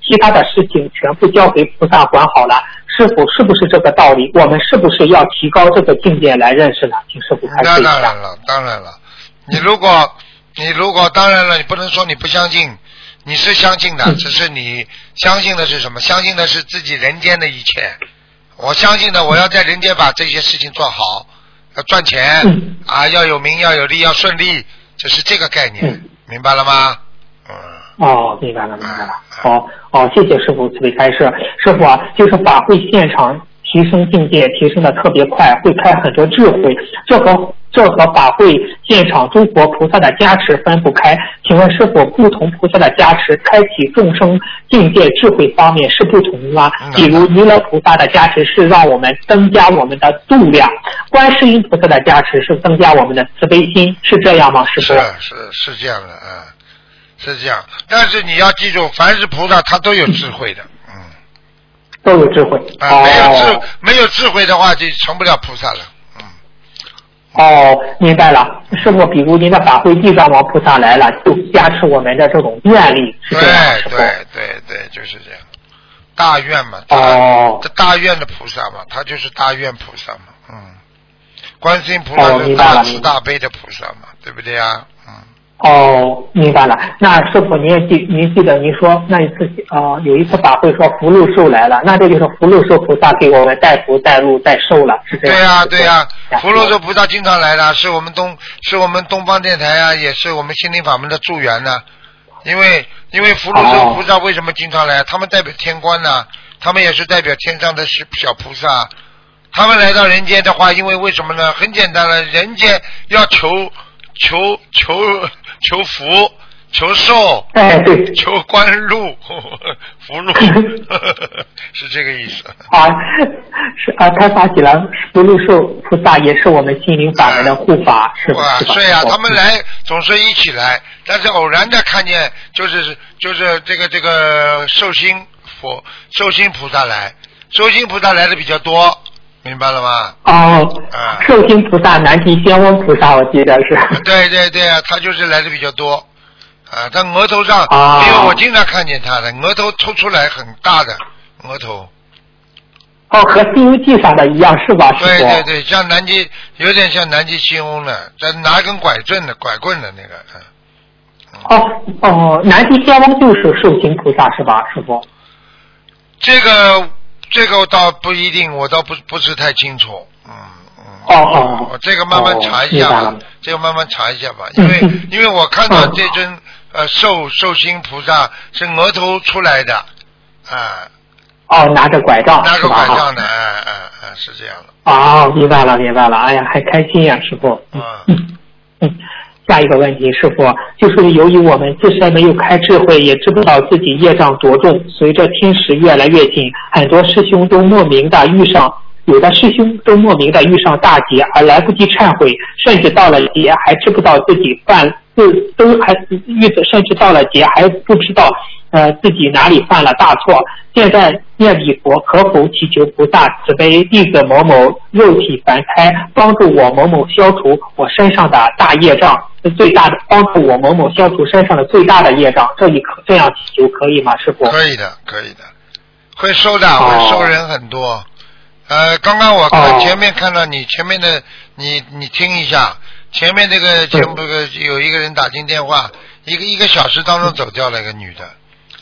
Speaker 6: 其他的事情全部交给菩萨管好了。师傅是不是这个道理？我们是不是要提高这个境界来认识呢？请师傅开
Speaker 2: 那
Speaker 6: 示一下。
Speaker 2: 当然了，当然了。你如果你如果当然了，你不能说你不相信，你是相信的，
Speaker 6: 嗯
Speaker 2: 只是你相信的是什么？相信的是自己人间的一切。我相信的，我要在人间把这些事情做好，要赚钱
Speaker 6: 嗯
Speaker 2: 啊，要有名，要有利，要顺利，这是这个概念，
Speaker 6: 嗯
Speaker 2: 明白了吗？嗯，
Speaker 6: 哦，明白了，明白了。好，哦，谢谢师傅慈悲开示。师傅啊，就是法会现场提升境界，提升的特别快，会开很多智慧，这和这和法会现场诸佛菩萨的加持分不开。请问师傅，不同菩萨的加持，开启众生境界智慧方面是不同的吗
Speaker 2: 嗯？
Speaker 6: 比如弥勒菩萨的加持是让我们增加我们的度量，观世音菩萨的加持是增加我们的慈悲心，是这样吗？师
Speaker 2: 是
Speaker 6: 傅？
Speaker 2: 是是这样的，嗯，是这样。但是你要记住，凡是菩萨他都有智慧的，嗯。
Speaker 6: 都有智慧。
Speaker 2: 啊，没有智
Speaker 6: 哦
Speaker 2: 没有智慧的话，就成不了菩萨了。嗯，
Speaker 6: 哦，明白了。师傅，比如您的法会地藏王菩萨来了，就加持我们的这种愿力，是
Speaker 2: 对？对对对，就是这样。大愿嘛，
Speaker 6: 哦
Speaker 2: 这大愿的菩萨嘛，他就是大愿菩萨嘛，嗯。观世音菩萨
Speaker 6: 哦
Speaker 2: 是大慈大悲的菩萨嘛，对不对呀？嗯。
Speaker 6: 哦，明白了。那师傅，您也记，您记得您说那一次啊、呃有一次法会说福禄寿来了，那这就是福禄寿菩萨给我们带福带禄带寿了，是这样。
Speaker 2: 对呀、对呀、
Speaker 6: 呀
Speaker 2: 福禄寿菩萨经常来的，是我们东是我们东方电台啊，也是我们心灵法门的助缘呢。因为因为福禄寿
Speaker 6: 哦
Speaker 2: 菩萨为什么经常来？他们代表天官呢、他们也是代表天上的小小菩萨。他们来到人间的话，因为为什么呢？很简单了，人间要求求求求福、求寿、
Speaker 6: 哎，对。
Speaker 2: 求官禄、[laughs] 福禄，[laughs] [laughs] 是这个意思。
Speaker 6: 啊，是啊，他发起了福禄寿菩萨也是我们心灵法门的护法，是吧？
Speaker 2: 哇，
Speaker 6: 是吧？
Speaker 2: 是呀、
Speaker 6: 师傅
Speaker 2: 他们来总是一起来，但是偶然的看见，就是就是这个这个寿星佛寿星菩萨来，寿星菩萨来的比较多，明白了吗？
Speaker 6: 哦
Speaker 2: 啊，
Speaker 6: 寿星菩萨、南极仙翁菩萨，我记得是。
Speaker 2: 对对对啊，他就是来的比较多，啊，他额头上，
Speaker 6: 啊
Speaker 2: 因为我经常看见他的额头凸出来很大的额头，
Speaker 6: 哦，和《西游记》上的一样是吧？
Speaker 2: 对对对，像南极有点像南极仙翁的，在拿根拐棍的拐棍的那个，嗯。
Speaker 6: 哦哦，南极仙翁就是寿星菩萨是吧，师傅？
Speaker 2: 这个这个我倒不一定，我倒不不是太清楚。嗯嗯。
Speaker 6: 哦哦
Speaker 2: 哦这个慢慢查一下吧这个慢慢查一下吧，因为
Speaker 6: 嗯
Speaker 2: 因为我看到
Speaker 6: 嗯
Speaker 2: 这尊呃寿寿星菩萨是额头出来的，啊，
Speaker 6: 哦，拿着拐杖
Speaker 2: 拿
Speaker 6: 着？
Speaker 2: 拐杖的，哎哎哎，是这样的。
Speaker 6: 哦，明白了，明白了。哎呀，还开心呀，师傅。
Speaker 2: 嗯
Speaker 6: 嗯嗯。下一个问题，师傅，就是由于我们自身没有开智慧，也知不道自己业障多重，随着天时越来越近，很多师兄都莫名的遇上，有的师兄都莫名的遇上大劫，而来不及忏悔，甚至到了劫还知不道自己犯自都还遇甚至到了劫还不知道呃自己哪里犯了大错。现在念礼佛，可否祈求菩萨慈悲弟子某某肉体凡胎，帮助我某某消除我身上的大业障，最大的帮助我某某消除身上的最大的业障，这一可这样祈求可以吗，师傅？
Speaker 2: 可以的，可以的，会收的，
Speaker 6: 哦。
Speaker 2: 会收人很多，呃，刚刚我看
Speaker 6: 哦。
Speaker 2: 前面看到你前面的，你你听一下，前面这个节目这个有一个人打进电话，一个一个小时当中走掉了一个女的，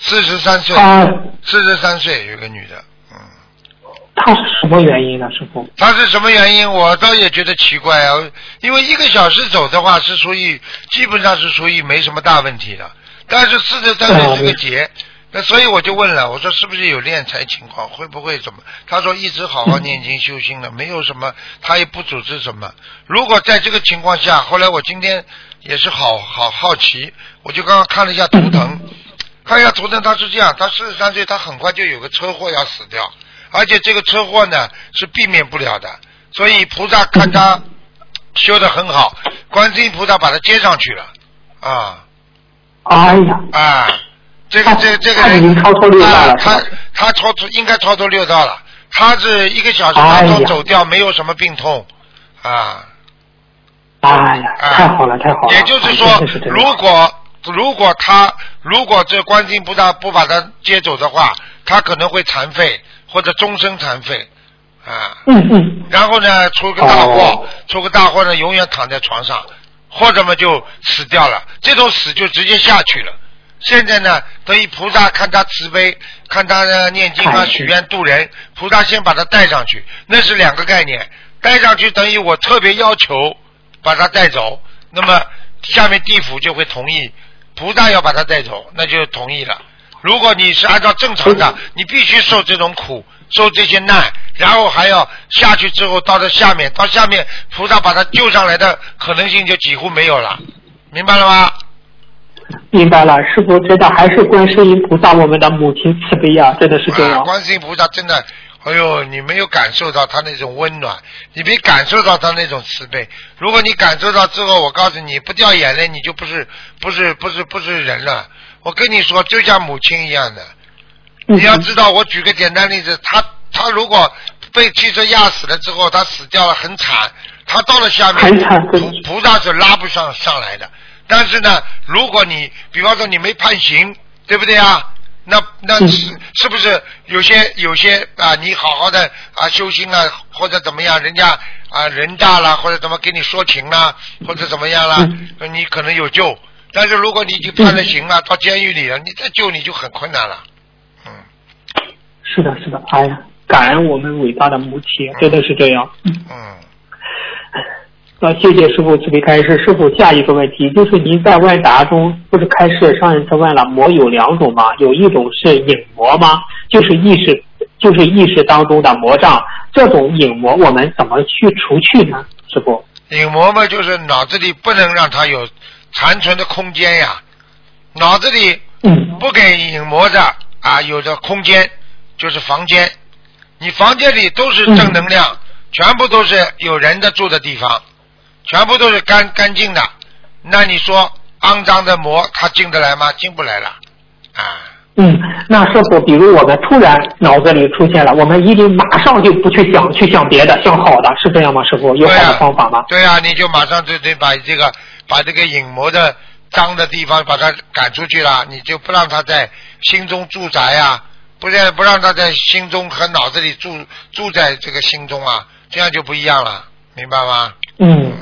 Speaker 2: 四十三岁，
Speaker 6: 啊，
Speaker 2: 四十三岁有个女的，嗯，
Speaker 6: 她是什么原因呢，师傅？
Speaker 2: 她是什么原因？我倒也觉得奇怪啊，因为一个小时走的话是属于基本上是属于没什么大问题的，但是四十三岁是个劫。那所以我就问了，我说是不是有敛财情况，会不会怎么？他说一直好好念经修心了，没有什么，他也不组织什么。如果在这个情况下，后来我今天也是好好好奇，我就刚刚看了一下图腾，看一下图腾，他是这样，他四十三岁，他很快就有个车祸要死掉，而且这个车祸呢是避免不了的，所以菩萨看他修的很好，观世音菩萨把他接上去了，啊
Speaker 6: 哎呀，
Speaker 2: 啊，这个这个这个
Speaker 6: 他已经
Speaker 2: 人
Speaker 6: 超脱六道
Speaker 2: 啊
Speaker 6: 了，是
Speaker 2: 他？他超出应该超脱六道了，他是一个小时
Speaker 6: 哎呀
Speaker 2: 当中走掉，没有什么病痛啊。
Speaker 6: 哎呀，
Speaker 2: 啊
Speaker 6: 太好了，太好了！
Speaker 2: 也就是
Speaker 6: 啊
Speaker 2: 说
Speaker 6: 是，
Speaker 2: 如果如果他如果这观世音菩萨不把他接走的话，他可能会残废或者终身残废啊。
Speaker 6: 嗯嗯，
Speaker 2: 然后呢，出个大祸，
Speaker 6: 哦
Speaker 2: 出个大祸呢，永远躺在床上，或者嘛就死掉了。这种死就直接下去了。现在呢，等于菩萨看他慈悲，看他呢念经啊、
Speaker 6: 哎
Speaker 2: 许愿度人，菩萨先把他带上去，那是两个概念。带上去等于我特别要求把他带走，那么下面地府就会同意，菩萨要把他带走，那就同意了。如果你是按照正常的，你必须受这种苦，受这些难，然后还要下去之后到这下面，到下面菩萨把他救上来的可能性就几乎没有了，明白了吗？
Speaker 6: 明白了，师傅真的还是观世音菩萨我们的母亲慈悲啊、真的是这
Speaker 2: 啊，
Speaker 6: 样。
Speaker 2: 观世音菩萨真的，哎呦，你没有感受到他那种温暖，你没感受到他那种慈悲。如果你感受到之后，我告诉你，不掉眼泪，你就不是不是不是不是人了。我跟你说，就像母亲一样的。
Speaker 6: 嗯
Speaker 2: 你要知道，我举个简单例子，他他如果被汽车压死了之后，他死掉了，很惨。他到了下面，菩菩萨是拉不上上来的。但是呢，如果你比方说你没判刑，对不对啊？那那
Speaker 6: 嗯
Speaker 2: 是是不是有些有些啊？你好好的啊修心啊，或者怎么样，人家啊人大了，或者怎么给你说情啦，或者怎么样了，你可能有救。但是如果你已经判了刑了，到监狱里了，你再救你就很困难了。嗯。
Speaker 6: 是的，是的，哎呀，感恩我们伟大的母亲，真的是这样。嗯
Speaker 2: 嗯，
Speaker 6: 那谢谢师傅慈悲开示。师傅，下一个问题就是您在问答中不是开示上一次问了魔有两种吗？有一种是影魔吗？就是意识，就是意识当中的魔障。这种影魔我们怎么去除去呢？师傅？
Speaker 2: 影魔嘛，就是脑子里不能让它有残存的空间呀，脑子里
Speaker 6: 嗯
Speaker 2: 不给影魔的啊有的空间，就是房间。你房间里都是正能量，全部都是有人的住的地方，全部都是干干净的。那你说肮脏的魔，它进得来吗？进不来了啊。
Speaker 6: 嗯，那师傅，比如我们突然脑子里出现了，我们一定马上就不去想，去想别的，想好的，是这样吗？师傅，有好
Speaker 2: 对呀
Speaker 6: 的方法吗？
Speaker 2: 对呀、你就马上就得把这个把这个影魔的脏的地方把它赶出去了，你就不让他在心中住宅呀、不是不让他在心中和脑子里住住在这个心中啊，这样就不一样了，明白吗？
Speaker 6: 嗯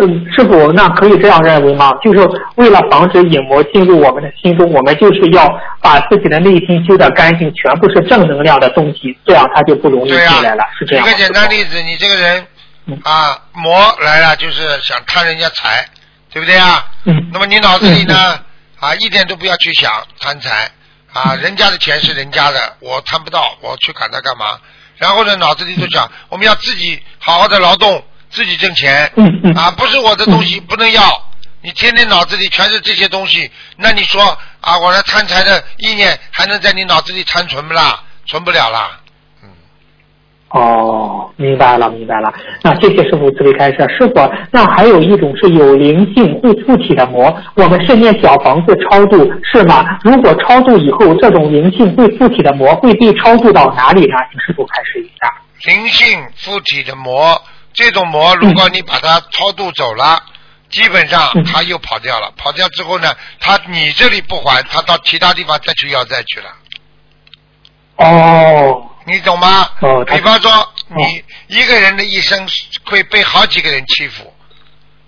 Speaker 6: 嗯，师傅，那可以这样认为吗？就是为了防止影魔进入我们的心中，我们就是要把自己的内心修得干净，全部是正能量的东西，这样他就不容易进来了，是这样吗。
Speaker 2: 举个简单例子，你这个人
Speaker 6: 嗯
Speaker 2: 啊，魔来了就是想贪人家财，对不对啊？
Speaker 6: 嗯，
Speaker 2: 那么你脑子里呢啊，一点都不要去想贪财啊，人家的钱是人家的，我贪不到，我去管他干嘛？然后呢，脑子里就想我们要自己好好的劳动，自己挣钱
Speaker 6: 嗯嗯
Speaker 2: 啊，不是我的东西不能要。你天天脑子里全是这些东西，那你说啊，我的贪财的意念还能在你脑子里残存不啦？存不了啦。嗯，
Speaker 6: 哦，明白了，明白了。那谢谢师傅慈悲开示。师傅，那还有一种是有灵性会附体的魔，我们是念小房子超度是吗？如果超度以后，这种灵性会附体的魔会被超度到哪里呢？请师傅开示一下。
Speaker 2: 灵性附体的魔，这种魔如果你把它超度走了，基本上
Speaker 6: 嗯
Speaker 2: 它又跑掉了。跑掉之后呢，它你这里不还，它到其他地方再去要债去了。
Speaker 6: 哦，
Speaker 2: 你懂吗？
Speaker 6: 哦
Speaker 2: 比方说，你一个人的一生会被好几个人欺负，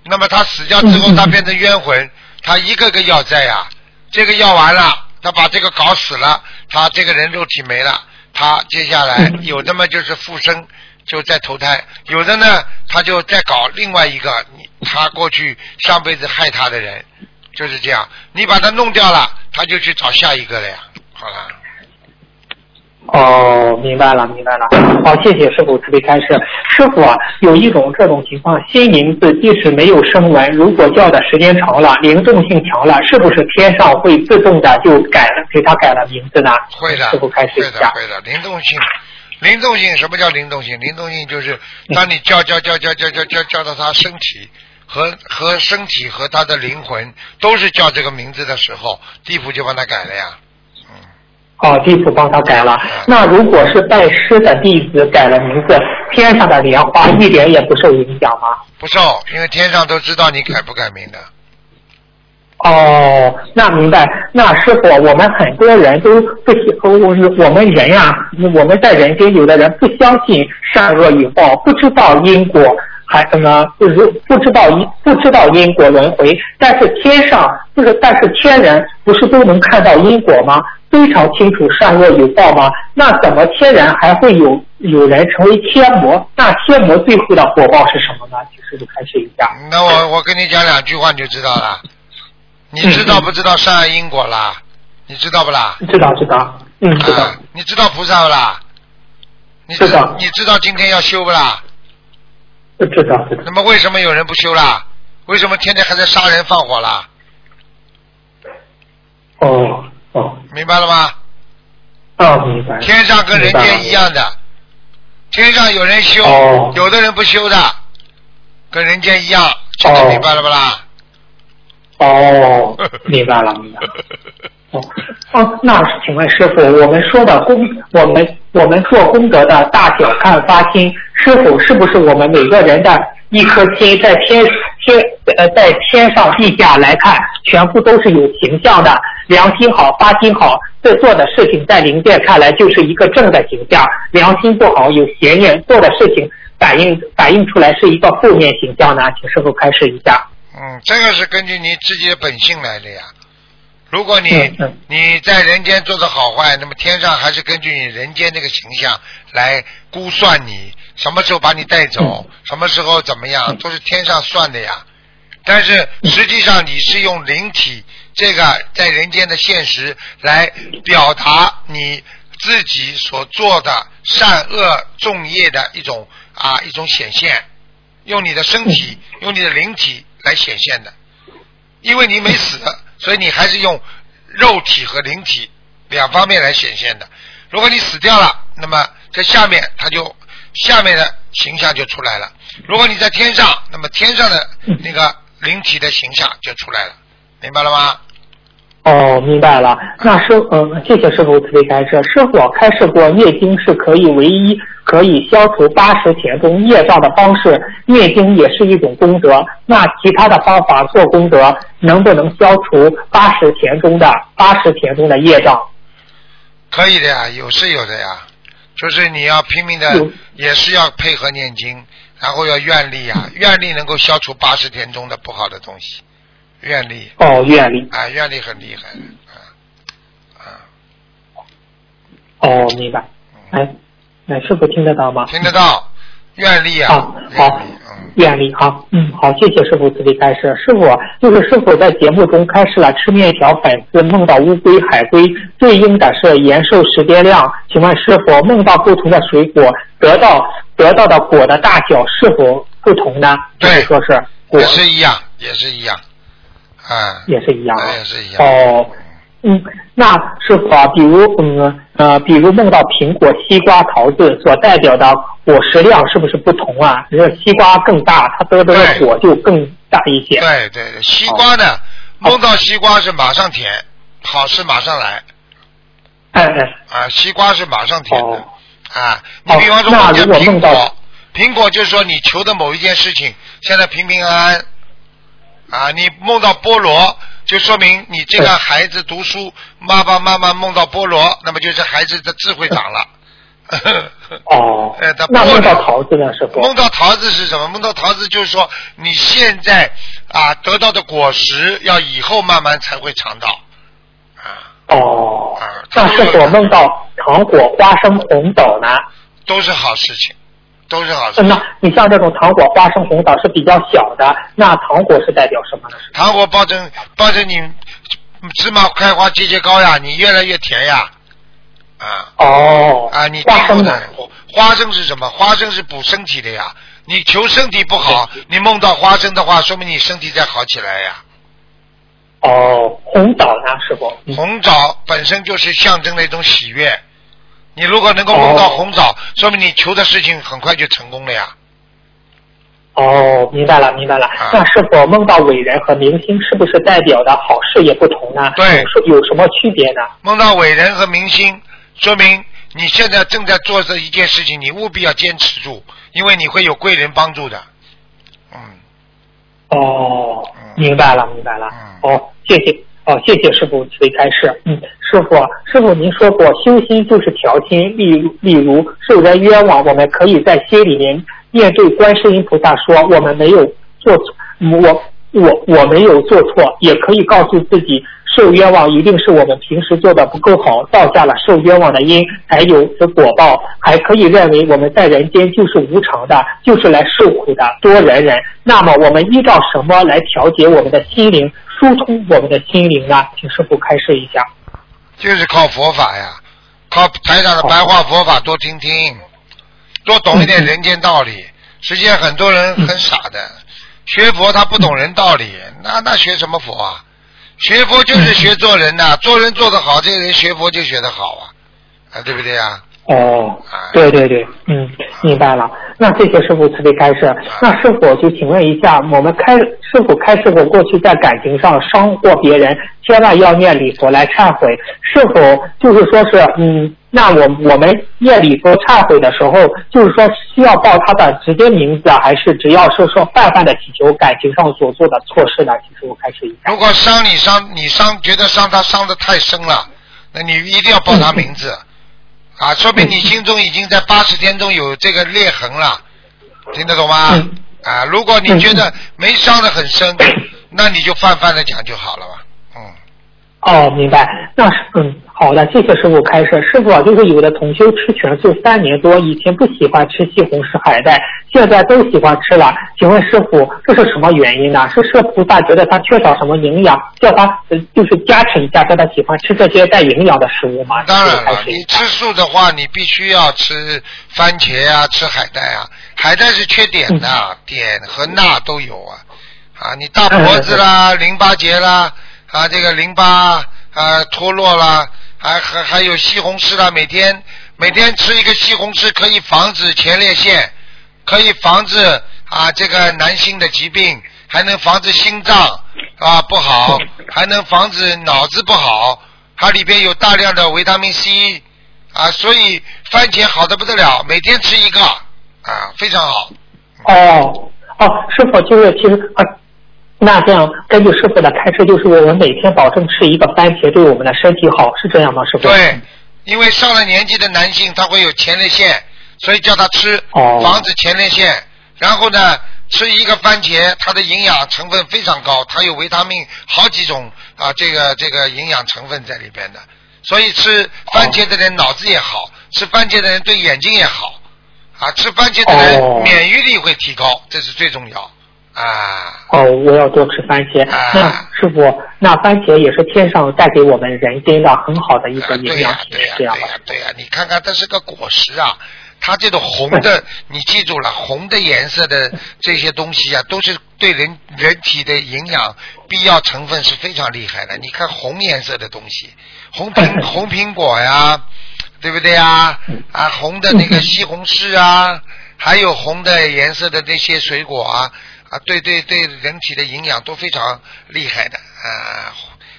Speaker 2: 那么他死掉之后，他变成冤魂，他一个个要债呀，这个要完了，他把这个搞死了，他这个人肉体没了，他接下来
Speaker 6: 嗯
Speaker 2: 有那么就是附身，就在投胎，有的呢他就再搞另外一个，他过去上辈子害他的人，就是这样，你把他弄掉了，他就去找下一个了呀，好了。
Speaker 6: 哦，明白了，明白了。好，谢谢师傅慈悲开示。师傅啊，有一种这种情况，新名字即使没有声纹，如果叫的时间长了，灵动性强了，是不是天上会自动的就改了，给他改了名字呢？
Speaker 2: 会的，
Speaker 6: 师傅开始
Speaker 2: 会的，
Speaker 6: 一下。
Speaker 2: 会的，灵动性，灵动性，什么叫灵动性？灵动性就是当你叫叫叫叫叫叫叫叫到他身体和和身体和他的灵魂都是叫这个名字的时候，地府就帮他改了呀。
Speaker 6: 哦，地府帮他改了。那如果是拜师的弟子改了名字，天上的莲花一点也不受影响吗？
Speaker 2: 不受，因为天上都知道你改不改名的。
Speaker 6: 哦，那明白。那师傅，我们很多人都不喜，我我们人呀、我们在人间，有的人不相信善恶有报，不知道因果，还呢不如不知道因不知道因果轮回。但是天上不是，但是天人不是都能看到因果吗？非常清楚善恶有报吗？那怎么天人还会有有人成为天魔？那天魔最后的果报是什么呢？请师傅开示一下。
Speaker 2: 那我我跟你讲两句话你就知道了。你知道不知道善恶因果啦？你知道不啦？
Speaker 6: 知道知道，嗯，知道。
Speaker 2: 啊，你知道菩萨不啦？你
Speaker 6: 知道
Speaker 2: 你知道今天要修不啦？
Speaker 6: 知道知道。
Speaker 2: 那么为什么有人不修啦？为什么天天还在杀人放火啦？
Speaker 6: 哦哦
Speaker 2: 明白了吗？
Speaker 6: 哦，明白。
Speaker 2: 天上跟人间一样的，天上有人修，
Speaker 6: 哦
Speaker 2: 有的人不修的，跟人间一样，现在
Speaker 6: 哦
Speaker 2: 明白了不啦？
Speaker 6: 哦，明白了，明白了。哦，哦，那请问师傅，我们说的功，我们我们做功德的大小看发心，师傅是不是我们每个人的一颗心在天天呃在天上地下来看，全部都是有形象的，良心好，发心好，这做的事情在灵界看来就是一个正的形象，良心不好有邪念，做的事情反映反映出来是一个负面形象呢？请师傅开示一下。
Speaker 2: 嗯，这个是根据你自己的本性来的呀。如果你、你在人间做的好坏，那么天上还是根据你人间这个形象来估算你什么时候把你带走，什么时候怎么样，都是天上算的呀。但是实际上你是用灵体这个在人间的现实来表达你自己所做的善恶重业的一种啊一种显现，用你的身体，用你的灵体来显现的。因为你没死，所以你还是用肉体和灵体两方面来显现的。如果你死掉了，那么在下面它就下面的形象就出来了。如果你在天上，那么天上的那个灵体的形象就出来了，明白了吗？
Speaker 6: 哦，明白了。那师，嗯，谢谢师傅慈悲开示。师傅开示过，念经是可以唯一可以消除八十田中业障的方式，念经也是一种功德。那其他的方法做功德，能不能消除八十田中的八十田中的业障？
Speaker 2: 可以的呀，有是有的呀，就是你要拼命的，也是要配合念经，然后要愿力呀，[laughs] 愿力能够消除八十田中的不好的东西，愿力
Speaker 6: 哦，愿力。
Speaker 2: 啊，愿力很厉害的啊啊，
Speaker 6: 哦，明白。哎，哎，师傅听得到吗？
Speaker 2: 听得到，愿力啊
Speaker 6: 好，好
Speaker 2: 愿力，
Speaker 6: 好，嗯，好，谢谢师傅慈悲开示。师傅就是师傅在节目中开示了吃面条粉丝梦到乌龟、海龟，对应的是延寿时间量。请问师傅，梦到不同的水果，得到得到的果的大小是否不同呢？
Speaker 2: 对
Speaker 6: 就是说是果
Speaker 2: 也是一样，也是一样，啊，
Speaker 6: 也是一样
Speaker 2: 也是一样。
Speaker 6: 哦，嗯，那师傅啊，比如嗯呃，比如梦到苹果、西瓜、桃子所代表的果实量是不是不同啊？这西瓜更大，它得到的果就更大一些。
Speaker 2: 对对对，西瓜呢，梦到西瓜是马上甜，好事马上来
Speaker 6: 哎哎，
Speaker 2: 啊，西瓜是马上甜的
Speaker 6: 哦
Speaker 2: 啊。你
Speaker 6: 哦
Speaker 2: 比方说
Speaker 6: 那
Speaker 2: 梦见苹
Speaker 6: 果，
Speaker 2: 苹果就是说你求的某一件事情现在平平安安啊，你梦到菠萝。就说明你这个孩子读书，爸爸妈妈梦到菠萝，那么就是孩子的智慧长了，[laughs]
Speaker 6: 哦
Speaker 2: 哎，他，
Speaker 6: 那梦到桃子呢，师傅？
Speaker 2: 梦到桃子是什么？梦到桃子就是说，你现在啊得到的果实，要以后慢慢才会尝到。啊，
Speaker 6: 哦
Speaker 2: 啊，
Speaker 6: 那是否梦到糖果、花生、红枣呢？
Speaker 2: 都是好事情，都是好事
Speaker 6: 嗯。那你像这种糖果、花生、红枣是比较小的，那糖果是代表什么呢？
Speaker 2: 糖果保证保证你芝麻开花节节高呀，你越来越甜呀。啊
Speaker 6: 哦，
Speaker 2: 啊，你
Speaker 6: 花生呢？
Speaker 2: 花生是什么？花生是补身体的呀。你求身体不好，你梦到花生的话，说明你身体在好起来呀。
Speaker 6: 哦，红枣呢，师傅？嗯
Speaker 2: 红枣本身就是象征的一种喜悦，你如果能够梦到
Speaker 6: 哦
Speaker 2: 红枣，说明你求的事情很快就成功了呀。
Speaker 6: 哦，明白了，明白了。
Speaker 2: 啊
Speaker 6: 那是否梦到伟人和明星是不是代表的好事也不同呢？
Speaker 2: 对
Speaker 6: 有有什么区别呢？
Speaker 2: 梦到伟人和明星，说明你现在正在做这一件事情，你务必要坚持住，因为你会有贵人帮助的。嗯，
Speaker 6: 哦
Speaker 2: 嗯，
Speaker 6: 明白了，明白了。
Speaker 2: 嗯
Speaker 6: 哦，谢谢。哦，谢谢师傅慈悲开示。嗯，师傅，师傅您说过修心就是调心，例如例如受人冤枉，我们可以在心里面面对观世音菩萨说我们没有做错，我我我没有做错，也可以告诉自己受冤枉一定是我们平时做的不够好，造下了受冤枉的因，才有此果报。还可以认为我们在人间就是无常的，就是来受苦的，多忍忍。那么我们依照什么来调节我们的心灵，疏通我们的心灵呢？请师傅开示一下。
Speaker 2: 就是靠佛法呀，靠台长的白话佛法多听听，多懂一点人间道理。实际上很多人很傻的，学佛他不懂人道理，那那学什么佛啊？学佛就是学做人呐、做人做得好，这个人学佛就学得好啊，啊，对不对呀？
Speaker 6: 哦
Speaker 2: 哎，
Speaker 6: 对对对，嗯，明白了。那谢谢师傅慈悲开示。那是否就请问一下，我们开是否开示过，过去在感情上伤过别人，千万要念礼佛来忏悔。是否就是说是，嗯，那我我们念礼佛忏悔的时候，就是说需要报他的直接名字啊，还是只要是说泛泛的祈求感情上所做的错事呢？请师傅开示一下。
Speaker 2: 如果伤你伤你伤，觉得伤他伤的太深了，那你一定要报他名字，啊，说明你心中已经在八十天中有这个裂痕了，听得懂吗？
Speaker 6: 嗯
Speaker 2: 啊，如果你觉得没伤的很深，[coughs] 那你就泛泛的讲就好了吧，嗯。
Speaker 6: 哦，明白。那是嗯，好的，谢谢师傅开示。师傅啊，就是有的同修吃全素三年多，以前不喜欢吃西红柿、海带，现在都喜欢吃了。请问师傅，这是什么原因呢？是是菩萨觉得他缺少什么营养，叫他呃就是加持一下，叫他喜欢吃这些带营养的食物吗？
Speaker 2: 当然了，你吃素的话，你必须要吃番茄啊，吃海带啊。海带是缺碘的，碘和钠都有啊。啊，你大脖子啦、淋巴结啦，啊，这个淋巴啊脱落啦，还还还有西红柿啦，每天每天吃一个西红柿可以防止前列腺，可以防止啊这个男性的疾病，还能防止心脏啊不好，还能防止脑子不好，它里边有大量的维他命 C 啊，所以番茄好的不得了，每天吃一个啊，非常好。
Speaker 6: 哦哦，师傅就是其实啊，那这样根据师傅的开示，就是我们每天保证吃一个番茄，对我们的身体好，是这样吗？师傅？
Speaker 2: 对，因为上了年纪的男性他会有前列腺，所以叫他吃，
Speaker 6: 哦
Speaker 2: 防止前列腺。然后呢，吃一个番茄，它的营养成分非常高，它有维他命好几种啊，这个这个营养成分在里边的。所以吃番茄的人脑子也好，吃番茄的人对眼睛也好，啊，吃番茄的人
Speaker 6: 哦
Speaker 2: 免疫力会提高，这是最重要啊。
Speaker 6: 哦，我要多吃番茄。
Speaker 2: 啊
Speaker 6: 那师傅，那番茄也是天上带给我们人间的很好的一个营养品，
Speaker 2: 对呀、
Speaker 6: 这样吧
Speaker 2: 对呀、？对呀、你看看，它是个果实啊，它这种红的，你记住了，红的颜色的这些东西啊，都是对人人体的营养必要成分是非常厉害的。你看红颜色的东西，红苹 [laughs] 红苹果呀，对不对呀？啊，红的那个西红柿啊，还有红的颜色的那些水果啊，啊，对对对，人体的营养都非常厉害的啊。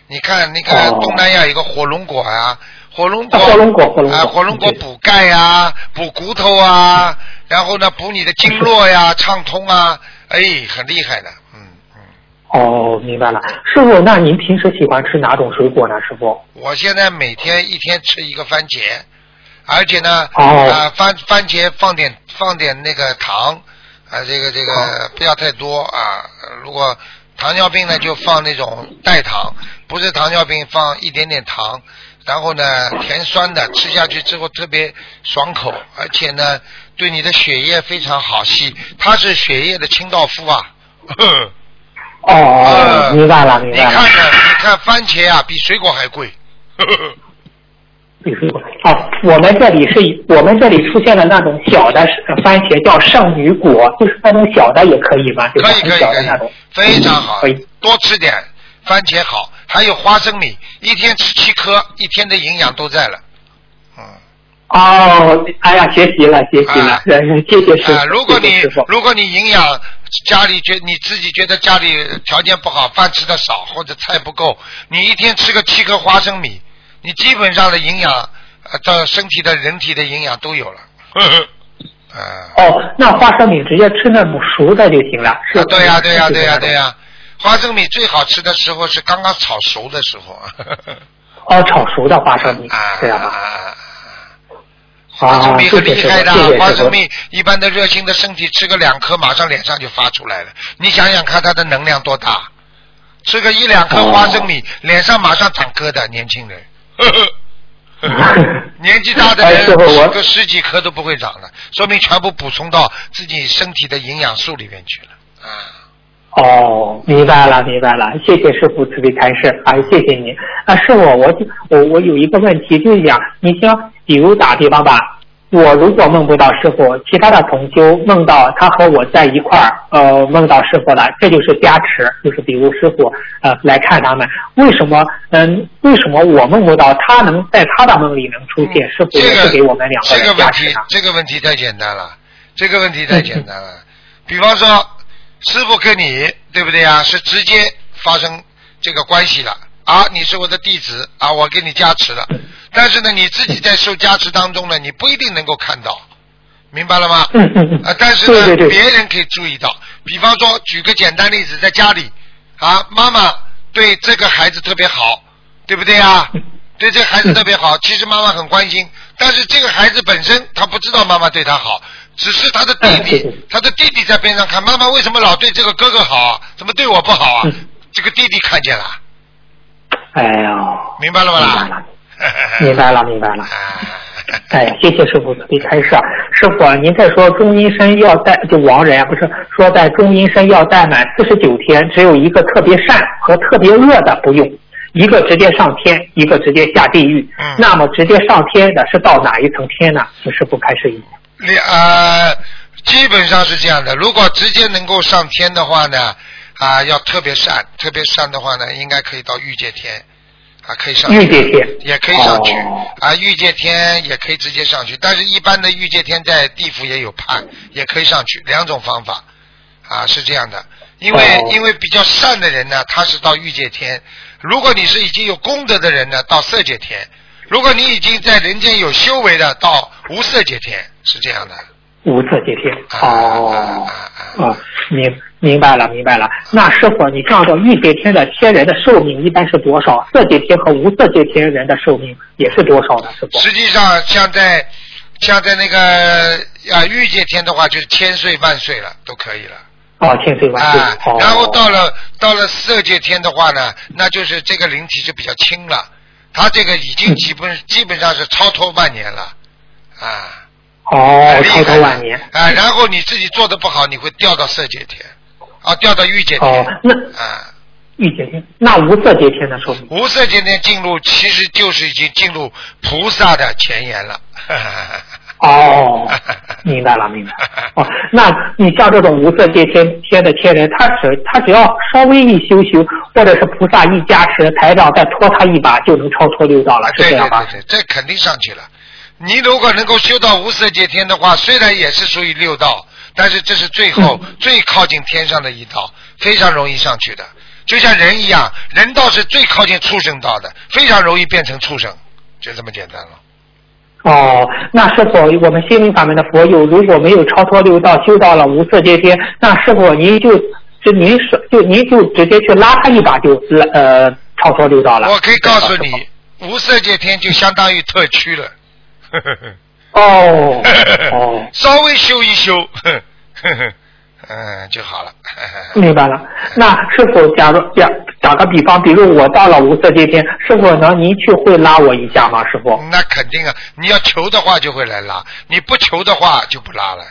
Speaker 2: 你看那个
Speaker 6: 哦
Speaker 2: 东南亚有个火龙果啊，火龙果，
Speaker 6: 啊火龙果火龙果
Speaker 2: 啊，火龙果补钙呀，补骨头啊，然后呢补你的经络呀，畅通啊，哎，很厉害的，嗯嗯。
Speaker 6: 哦，明白了。师傅，那您平时喜欢吃哪种水果呢？师傅？
Speaker 2: 我现在每天一天吃一个番茄，而且呢，
Speaker 6: 哦
Speaker 2: 啊番番茄放点放点那个糖，啊这个这个不要太多啊。如果糖尿病呢，就放那种代糖，不是糖尿病放一点点糖，然后呢甜酸的，吃下去之后特别爽口，而且呢对你的血液非常好吸，它是血液的清道夫啊。
Speaker 6: 哦 [laughs] 明白了明白了
Speaker 2: 你看。看，你看番茄啊，比水果还贵。呵 [laughs] 呵呵
Speaker 6: 比如说，哦，我们这里是我们这里出现了那种小的呃番茄，叫圣女果，就是那种小的也可以吗？就是很
Speaker 2: 可以可以可以，。非常好
Speaker 6: 可以，
Speaker 2: 多吃点番茄好，还有花生米，一天吃七颗，一天的营养都在了。嗯。
Speaker 6: 哦，哎呀，学习了，学习了谢谢师
Speaker 2: 啊，
Speaker 6: 傅。
Speaker 2: 如果你
Speaker 6: 谢谢
Speaker 2: 如果你营养家里觉你自己觉得家里条件不好，饭吃的少或者菜不够，你一天吃个七颗花生米，你基本上的营养呃到身体的人体的营养都有了。呵呵。啊。
Speaker 6: 哦，那花生米直接吃那种熟的就行了，是
Speaker 2: 啊，对呀、对呀、
Speaker 6: 是
Speaker 2: 对呀、对呀、花生米最好吃的时候是刚刚炒熟的时候。[laughs]
Speaker 6: 哦，炒熟的花生米
Speaker 2: 啊，
Speaker 6: 对呀？
Speaker 2: 啊花生
Speaker 6: 啊，
Speaker 2: 米很厉害的。花生米一般的热心的身体吃个两颗，马上脸上就发出来了。你想想看，它的能量多大？吃个一两颗
Speaker 6: 哦
Speaker 2: 花生米，脸上马上长疙瘩，年轻人。呵 [laughs] 呵年纪大的
Speaker 6: 哎
Speaker 2: 人
Speaker 6: 师傅我
Speaker 2: 吃个十几颗都不会长的，说明全部补充到自己身体的营养素里面去了。啊，
Speaker 6: 哦，明白了，明白了，谢谢师傅慈悲开示，啊，谢谢你。啊，师傅，我就我我有一个问题，就是讲，你像比如打比方吧，我如果梦不到师傅，其他的同修梦到他和我在一块儿，呃，梦到师傅了，这就是加持，就是比如师傅呃来看他们，为什么嗯为什么我梦不到他能在他的梦里能出现，师傅是给我们两个
Speaker 2: 这个
Speaker 6: 人加
Speaker 2: 问题这个问题太简单了，这个问题太简单了。比方说，师傅跟你对不对啊？是直接发生这个关系了啊！你是我的弟子啊，我给你加持了。但是呢，你自己在受加持当中呢，你不一定能够看到，明白了吗？
Speaker 6: 嗯嗯嗯，
Speaker 2: 啊，但是呢，
Speaker 6: 对对对
Speaker 2: 别人可以注意到。比方说，举个简单例子，在家里啊，妈妈对这个孩子特别好，对不对啊？对这个孩子特别好，其实妈妈很关心，但是这个孩子本身他不知道妈妈对他好，只是他的弟弟他的弟弟在边上看，妈妈为什么老对这个哥哥好啊？怎么对我不好啊
Speaker 6: 嗯？
Speaker 2: 这个弟弟看见了，
Speaker 6: 哎呦，
Speaker 2: 明白了吗啦？
Speaker 6: 明白了，[laughs] 明白了，明白了。
Speaker 2: 啊
Speaker 6: 哎呀，谢谢师傅慈悲开示啊！师傅啊，您在说中阴身要带就亡人啊，不是说在中阴身要带满四十九天，只有一个特别善和特别恶的不用，一个直接上天，一个直接下地狱。
Speaker 2: 嗯
Speaker 6: 那么直接上天的是到哪一层天呢？请师傅开示一下。
Speaker 2: 两呃，基本上是这样的。如果直接能够上天的话呢，啊，要特别善，特别善的话呢，应该可以到欲界天，啊，可以上去，
Speaker 6: 欲界天
Speaker 2: 也可以上去，
Speaker 6: 哦
Speaker 2: 啊，欲界天也可以直接上去。但是，一般的欲界天在地府也有判，也可以上去，两种方法，啊，是这样的。因为、
Speaker 6: 哦
Speaker 2: 因为比较善的人呢，他是到欲界天；如果你是已经有功德的人呢，到色界天；如果你已经在人间有修为的，到无色界天，是这样的。
Speaker 6: 无色界天。
Speaker 2: 啊
Speaker 6: 哦
Speaker 2: 啊啊啊
Speaker 6: 哦，明明白了，明白了。那师傅，你看到欲界天的天人的寿命一般是多少？色界天和无色界天人的寿命也是多少呢？师傅？
Speaker 2: 实际上，像在像在那个啊欲界天的话，就是千岁万岁了，都可以了。
Speaker 6: 哦，千岁万岁。
Speaker 2: 啊，
Speaker 6: 哦、
Speaker 2: 然后到了到了色界天的话呢，那就是这个灵体就比较轻了，他这个已经基本、基本上是超脱万年了，啊，
Speaker 6: 哦，超脱万年。
Speaker 2: 啊，然后你自己做的不好，你会掉到色界天，啊，掉到欲界天，
Speaker 6: 哦，那
Speaker 2: 啊，
Speaker 6: 欲界天，那无色界天的寿命？
Speaker 2: 无色界天进入其实就是已经进入菩萨的前沿了。
Speaker 6: 哦，[laughs] 明白了，明白了。哦，那你像这种无色界天天的天人，他只他只要稍微一修行，或者是菩萨一加持，台长再拖他一把，就能超脱六道了，是
Speaker 2: 对对
Speaker 6: 这样吧？
Speaker 2: 对对，这肯定上去了。你如果能够修到无色界天的话，虽然也是属于六道，但是这是最后、
Speaker 6: 嗯
Speaker 2: 最靠近天上的一道，非常容易上去的。就像人一样，人道是最靠近畜生道的，非常容易变成畜生，就这么简单了。
Speaker 6: 哦，那是否，我们心灵法门的佛友如果没有超脱六道，修到了无色界天，那是否您就就您是就您就直接去拉他一把就呃超脱六道了。
Speaker 2: 我可以告诉你，[laughs] 无色界天就相当于特区了。[laughs]
Speaker 6: 哦 [laughs] 哦，
Speaker 2: 稍微修一修，[laughs] 嗯，就好了。[laughs]
Speaker 6: 明白了。那是否，假如假打个比方，比如我到了无色界天，是否能您去会拉我一下吗？师傅？
Speaker 2: 那肯定啊，你要求的话就会来拉，你不求的话就不拉了。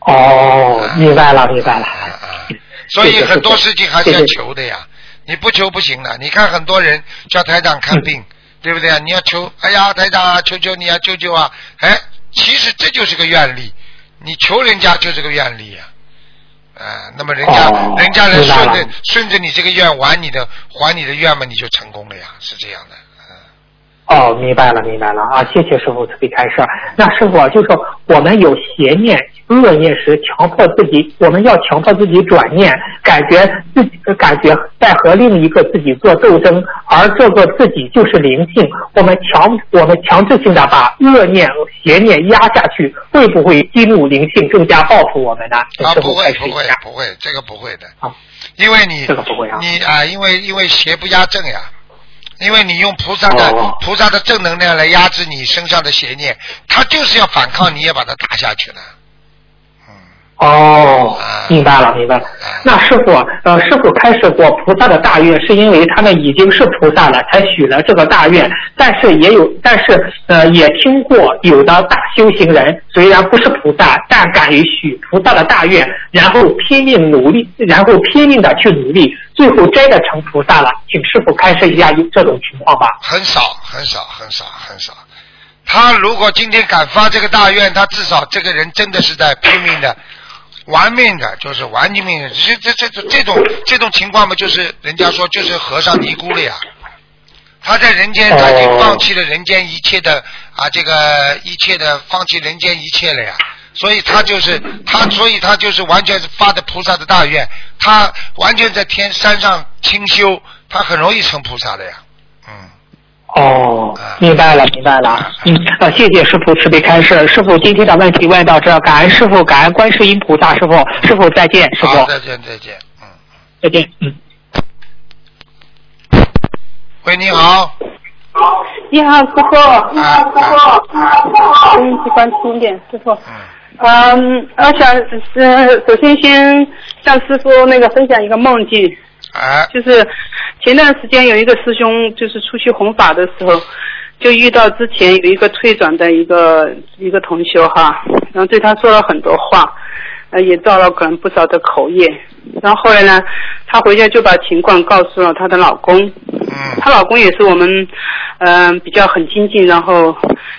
Speaker 6: 哦，明白了，明白了。
Speaker 2: 啊啊！所以很多事情还是要求的呀，你不求不行的。你看很多人叫台长看病，对不对啊？你要求，哎呀，台长啊，求求你啊，救救啊！哎，其实这就是个愿力，你求人家就是个愿力呀。啊，那么人家
Speaker 6: 哦
Speaker 2: 人家来
Speaker 6: 明白了
Speaker 2: 顺着顺着你这个愿还你的还你的愿嘛，你就成功了呀，是这样的。嗯
Speaker 6: 哦，明白了，明白了啊！谢谢师傅慈悲开示。那师傅啊就说我们有邪念、恶念时，强迫自己，我们要强迫自己转念，感觉自己感觉在和另一个自己做斗争，而这个自己就是灵性。我们强我们强制性的把恶念、邪念压下去，会不会激怒灵性，更加报复我们呢？
Speaker 2: 不会不。会不会，这个不会的
Speaker 6: 啊，
Speaker 2: 因为你
Speaker 6: 这个不会啊
Speaker 2: 你啊，因为因为邪不压正呀，因为你用菩萨的、
Speaker 6: 哦
Speaker 2: 菩萨的正能量来压制你身上的邪念，他就是要反抗，你也把他打下去了。嗯，
Speaker 6: 哦
Speaker 2: 啊，
Speaker 6: 明白了，明白了
Speaker 2: 啊。
Speaker 6: 那师傅，呃，师傅开始过菩萨的大愿，是因为他们已经是菩萨了，才许了这个大愿。但是也有，但是呃，也听过有的大修行人虽然不是菩萨，但敢于许菩萨的大愿，然后拼命努力，然后拼命的去努力，最后真的成菩萨了。请师傅开示一下这种情况吧。
Speaker 2: 很少很少很少很少。他如果今天敢发这个大愿，他至少这个人真的是在拼命的。玩命的，就是玩命的，这这这这这种这种情况嘛，就是人家说就是和尚尼姑了呀。他在人间，他已经放弃了人间一切的啊，这个一切的放弃人间一切了呀。所以他就是他，所以他就是完全是发的菩萨的大愿，他完全在天山上清修，他很容易成菩萨的呀。嗯，
Speaker 6: 哦
Speaker 2: 啊，
Speaker 6: 明白了，明白了。嗯，呃，谢谢师傅慈悲开示。师傅今天的问题问到这，感恩师傅，感恩观世音菩萨。师傅，师傅再见，师，傅
Speaker 2: 再见再见，嗯。
Speaker 6: 再见。嗯。
Speaker 2: 喂，你好，
Speaker 7: 你好，师傅。
Speaker 2: 啊啊
Speaker 7: 声音机关轻一点，师傅。
Speaker 2: 嗯，
Speaker 7: 嗯，我想呃，首先先向师傅那个分享一个梦境，
Speaker 2: 哎，
Speaker 7: 就是前段时间有一个师兄，就是出去弘法的时候，就遇到之前有一个退转的一个一个同修哈，然后对他说了很多话，呃，也造了可能不少的口业。然后后来呢，她回家就把情况告诉了她的老公，
Speaker 2: 嗯
Speaker 7: 她老公也是我们嗯、呃比较很精进，然后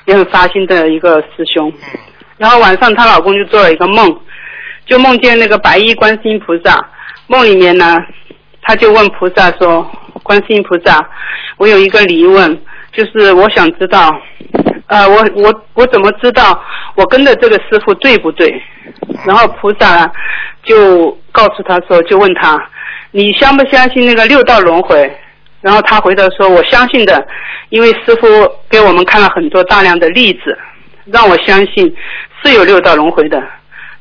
Speaker 7: 也很发心的一个师兄。
Speaker 2: 嗯
Speaker 7: 然后晚上她老公就做了一个梦，就梦见那个白衣观世音菩萨。梦里面呢，他就问菩萨说：“观世音菩萨，我有一个疑问，就是我想知道，呃，我我我怎么知道我跟的这个师傅对不对？”然后菩萨就告诉他说，就问他：“你相不相信那个六道轮回？”然后他回答说：“我相信的，因为师傅给我们看了很多大量的例子，让我相信是有六道轮回的。”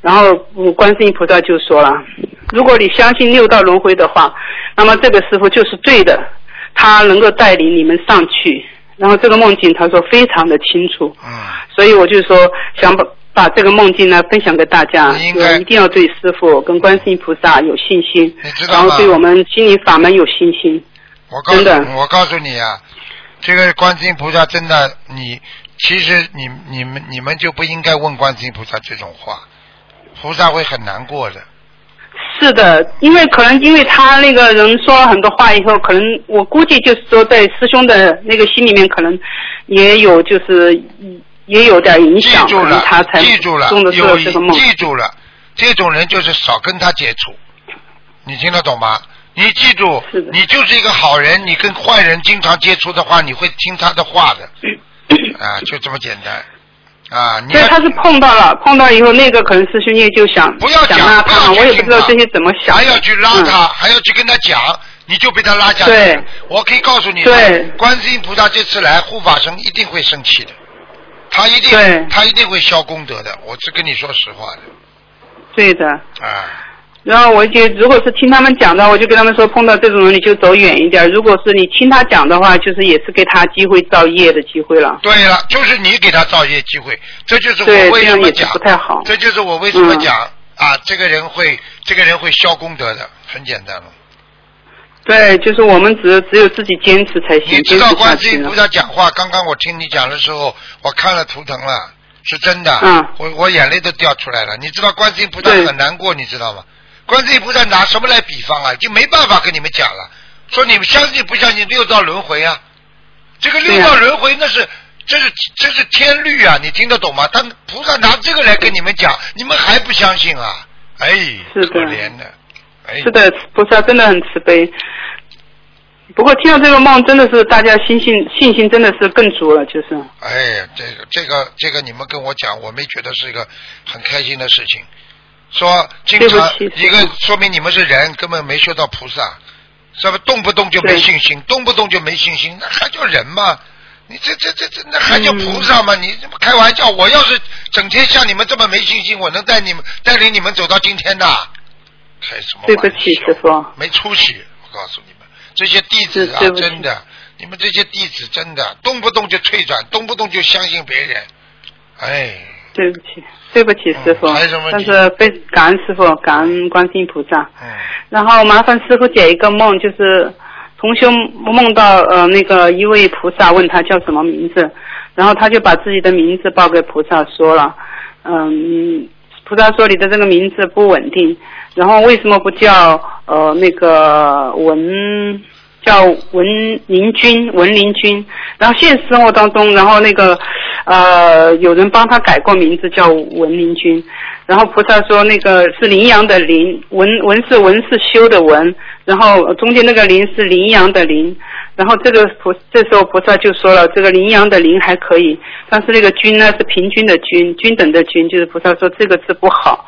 Speaker 7: 然后嗯观世音菩萨就说了：“如果你相信六道轮回的话，那么这个师傅就是对的，他能够带领你们上去。”然后这个梦境他说非常的清楚，
Speaker 2: 嗯，
Speaker 7: 所以我就说想把把这个梦境呢分享给大家，
Speaker 2: 你应该
Speaker 7: 一定要对师傅跟观世音菩萨有信心
Speaker 2: 你知，道吗
Speaker 7: 然后对我们心灵法门有信心。
Speaker 2: 我告诉
Speaker 7: 真的
Speaker 2: 你，我告诉你啊，这个观世音菩萨真的，你其实你你们你们就不应该问观世音菩萨这种话，菩萨会很难过的。
Speaker 7: 是的，因为可能因为他那个人说了很多话以后，可能我估计就是说在师兄的那个心里面，可能也有就是也有点影响，可能
Speaker 2: 住了
Speaker 7: 他才，
Speaker 2: 记住了有。记住了，这种人就是少跟他接触，你听得懂吗？你记住，你就是一个好人，你跟坏人经常接触的话，你会听他的话的，[laughs] 啊，就这么简单，啊，你要
Speaker 7: 所以他是碰到了，碰到以后，那个可能师兄也就想
Speaker 2: 不要讲不
Speaker 7: 我也不知道这些怎么想。
Speaker 2: 还要去拉他，还要去跟他讲，你就被他拉下去。
Speaker 7: 对
Speaker 2: 我可以告诉你，
Speaker 7: 对
Speaker 2: 观世音菩萨这次来护法神一定会生气的，他一定
Speaker 7: 对
Speaker 2: 他一定会消功德的，我是跟你说实话的
Speaker 7: 对的，
Speaker 2: 啊。
Speaker 7: 然后我就如果是听他们讲的，我就跟他们说，碰到这种人你就走远一点。如果是你听他讲的话，就是也是给他机会造业的机会了。
Speaker 2: 对了，就是你给他造业机会，这就是，我为什么讲
Speaker 7: 不，太好。
Speaker 2: 这就是我为什么
Speaker 7: 嗯
Speaker 2: 讲、啊，这个人会，这个人会消功德的，很简单了。
Speaker 7: 对，就是我们只只有自己坚持才行，
Speaker 2: 你知道观世音菩。萨讲话，刚刚我听你讲的时候，我看了图腾了，是真的，
Speaker 7: 嗯
Speaker 2: 我我眼泪都掉出来了。你知道观世音菩萨很难过，你知道吗？观世音菩萨拿什么来比方啊？就没办法跟你们讲了，说你们相信不相信六道轮回啊？这个六道轮回那是。这是这是天律啊，你听得懂吗？他菩萨拿这个来跟你们讲，你们还不相信啊？哎，
Speaker 7: 是的
Speaker 2: 可怜的，哎，
Speaker 7: 是的，菩萨真的很慈悲。不过听到这个梦，真的是大家信心信心真的是更足了，就是。
Speaker 2: 哎呀，这个这个这个，你们跟我讲，我没觉得是一个很开心的事情。说经常一个说明你们是人，根本没修到菩萨，是吧？动不动就没信心，动不动就没信心，那还叫人吗？你这这这这，那还叫菩萨吗？你这不开玩笑！我要是整天像你们这么没信心，我能带你们带领你们走到今天的？开什么玩笑？
Speaker 7: 对不起，师傅。
Speaker 2: 没出息！我告诉你们，这些弟子啊真的，你们这些弟子真的动不动就退转，动不动就相信别人，哎，
Speaker 7: 对不起，对不起，师傅。
Speaker 2: 嗯还有什么问题
Speaker 7: 但是非感恩师傅，感恩观世音菩萨。
Speaker 2: 嗯，
Speaker 7: 然后麻烦师傅解一个梦，就是同修梦到呃那个一位菩萨问他叫什么名字，然后他就把自己的名字报给菩萨说了，嗯，菩萨说你的这个名字不稳定，然后为什么不叫呃那个文叫文林君文林君，然后现实生活当中，然后那个呃有人帮他改过名字叫文林君，然后菩萨说那个是羚羊的羚，文文是文是修的文，然后中间那个羚是羚羊的羚，然后这个菩这时候菩萨就说了，这个羚羊的羚还可以，但是那个君呢是平均的均，均等的均，就是菩萨说这个字不好，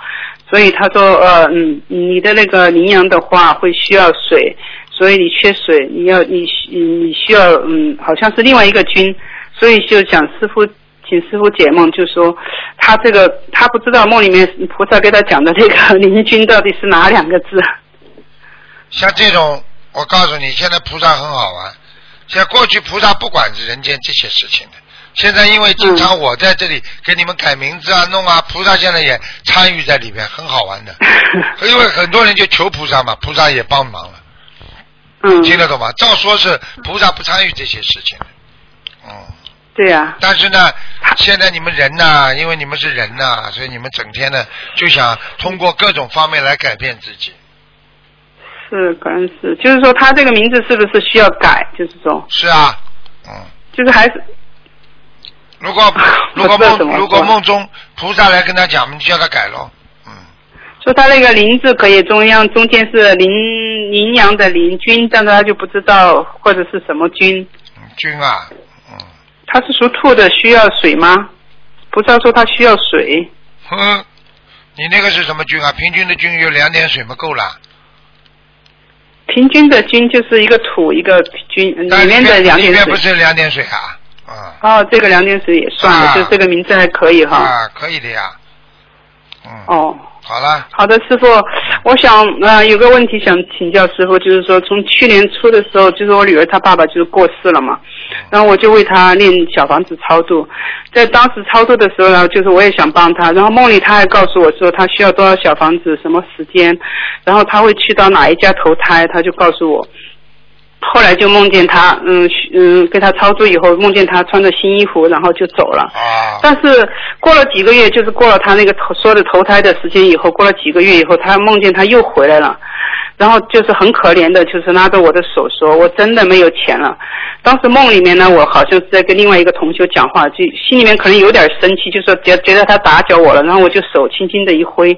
Speaker 7: 所以他说呃嗯你的那个羚羊的话会需要水，所以你缺水，你要你需你需要嗯好像是另外一个君，所以就想师傅。请师傅解梦，就说他这个他不知道梦里面菩萨给他讲的这个灵君到底是哪两个字。
Speaker 2: 像这种，我告诉你，现在菩萨很好玩。现在过去菩萨不管人间这些事情的，现在因为经常我在这里给你们改名字啊、弄啊，菩萨现在也参与在里面，很好玩的。[laughs] 因为很多人就求菩萨嘛，菩萨也帮忙了，
Speaker 7: 嗯，
Speaker 2: 听得懂吗？照说是菩萨不参与这些事情的，嗯。
Speaker 7: 对呀、
Speaker 2: 但是呢，现在你们人呐、因为你们是人呐、所以你们整天呢就想通过各种方面来改变自己。
Speaker 7: 是可能是，就是说他这个名字是不是需要改？就是说，
Speaker 2: 是啊，嗯，
Speaker 7: 就是还是
Speaker 2: 如果如果梦 [laughs] 如果梦中菩萨来跟他讲，你就叫他改咯。嗯，
Speaker 7: 说他那个林字可以中央中间是林林羊的林君，但是他就不知道或者是什么君。
Speaker 2: 嗯君啊，嗯，
Speaker 7: 他是属兔的，需要水吗？菩萨说他需要水。
Speaker 2: 哼，你那个是什么君啊？平均的均有两点水嘛，够了。
Speaker 7: 平均的均就是一个土一个均，里面的两点水
Speaker 2: 里面不。是两点水啊？啊
Speaker 7: 哦，这个两点水也算了，
Speaker 2: 啊
Speaker 7: 就这个名字还可以哈。
Speaker 2: 啊，可以的呀。嗯，
Speaker 7: 哦，
Speaker 2: 好了，
Speaker 7: 好的，师傅，我想呃有个问题想请教师傅，就是说从去年初的时候，就是我女儿她爸爸就是过世了嘛，然后我就为她念小房子超度，在当时超度的时候呢，就是我也想帮她，然后梦里她还告诉我说她需要多少小房子，什么时间，然后她会去到哪一家投胎，她就告诉我。后来就梦见他，嗯嗯，给他操作以后，梦见他穿着新衣服，然后就走了。
Speaker 2: 啊，
Speaker 7: 但是过了几个月，就是过了他那个投说的投胎的时间以后，过了几个月以后，他梦见他又回来了，然后就是很可怜的，就是拉着我的手说：“我真的没有钱了。”当时梦里面呢，我好像是在跟另外一个同学讲话，就心里面可能有点生气，就说觉觉得他打搅我了，然后我就手轻轻的一挥，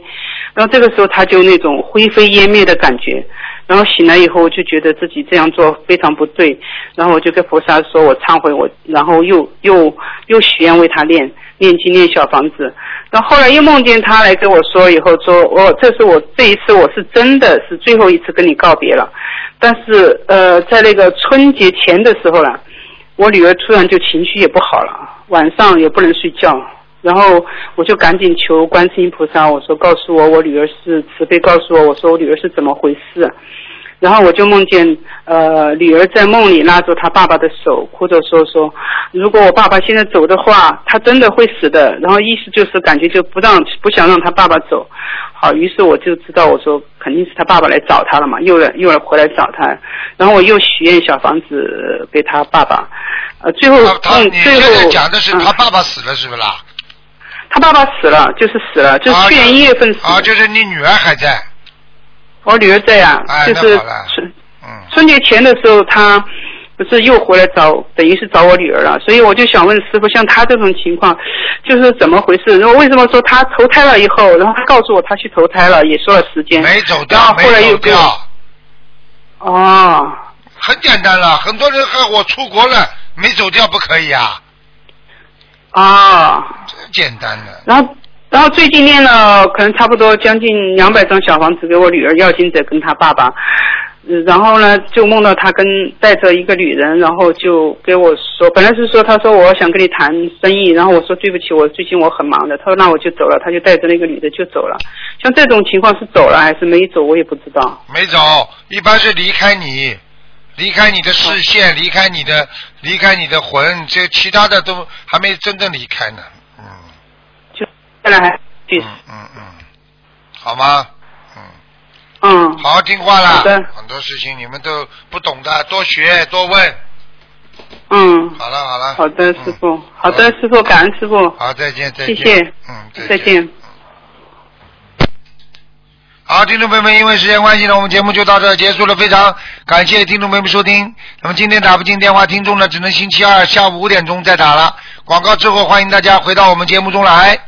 Speaker 7: 然后这个时候他就那种灰飞烟灭的感觉。然后醒来以后，我就觉得自己这样做非常不对，然后我就跟菩萨说，我忏悔我，然后又又又许愿为他练念经念小房子，然后后来又梦见他来跟我说，以后说我、这是我这一次我是真的是最后一次跟你告别了，但是呃在那个春节前的时候呢，我女儿突然就情绪也不好了，晚上也不能睡觉，然后我就赶紧求观世音菩萨，我说告诉我我女儿是慈悲，告诉我我说我女儿是怎么回事。然后我就梦见，呃，女儿在梦里拉着她爸爸的手，哭着说说，如果我爸爸现在走的话，他真的会死的。然后意思就是感觉就不让不想让他爸爸走。好，于是我就知道，我说肯定是他爸爸来找他了嘛，又来又来回来找他。然后我又许愿小房子给他爸爸，呃，最后
Speaker 2: 他你
Speaker 7: 最
Speaker 2: 现在
Speaker 7: 后
Speaker 2: 讲的是
Speaker 7: 嗯
Speaker 2: 他爸爸死了是不是啦？
Speaker 7: 他爸爸死了，就是死了，就是去年一月份死的。
Speaker 2: 啊，就是你女儿还在，
Speaker 7: 我女儿在啊，
Speaker 2: 哎
Speaker 7: 就是春
Speaker 2: 嗯，
Speaker 7: 春节前的时候，她不是又回来找，等于是找我女儿了。所以我就想问师傅，像她这种情况，就是怎么回事？然后为什么说她投胎了以后，然后她告诉我她去投胎了，也说了时间，
Speaker 2: 没走掉，
Speaker 7: 后后来
Speaker 2: 没
Speaker 7: 又给我
Speaker 2: 走掉，
Speaker 7: 哦
Speaker 2: 很简单了。很多人和我出国了，没走掉不可以啊，
Speaker 7: 哦，
Speaker 2: 这简单的。
Speaker 7: 然后。然后最近念了可能差不多将近两百张小房子给我女儿要金者跟她爸爸，呃然后呢就梦到他跟带着一个女人，然后就给我说，本来是说他说我想跟你谈生意，然后我说对不起，我最近我很忙的，他说那我就走了，他就带着那个女的就走了。像这种情况是走了还是没走，我也不知道。
Speaker 2: 没走，一般是离开你，离开你的视线，离开你的，离开你的魂，这其他的都还没真正离开呢。嗯
Speaker 7: 就再来
Speaker 2: 嗯嗯嗯，好吗？嗯，
Speaker 7: 嗯
Speaker 2: 好好听话啦
Speaker 7: 好的。
Speaker 2: 很多事情你们都不懂的，多学多问。
Speaker 7: 嗯，
Speaker 2: 好了好了。
Speaker 7: 好的
Speaker 2: 嗯
Speaker 7: 师傅，好的师傅，感恩师傅，
Speaker 2: 好，再见再见。
Speaker 7: 谢谢，
Speaker 2: 嗯，
Speaker 7: 再见。
Speaker 2: 好，听众朋友们，因为时间关系呢，我们节目就到这结束了。非常感谢听众朋友们收听。那么今天打不进电话，听众呢只能星期二下午五点钟再打了。广告之后，欢迎大家回到我们节目中来。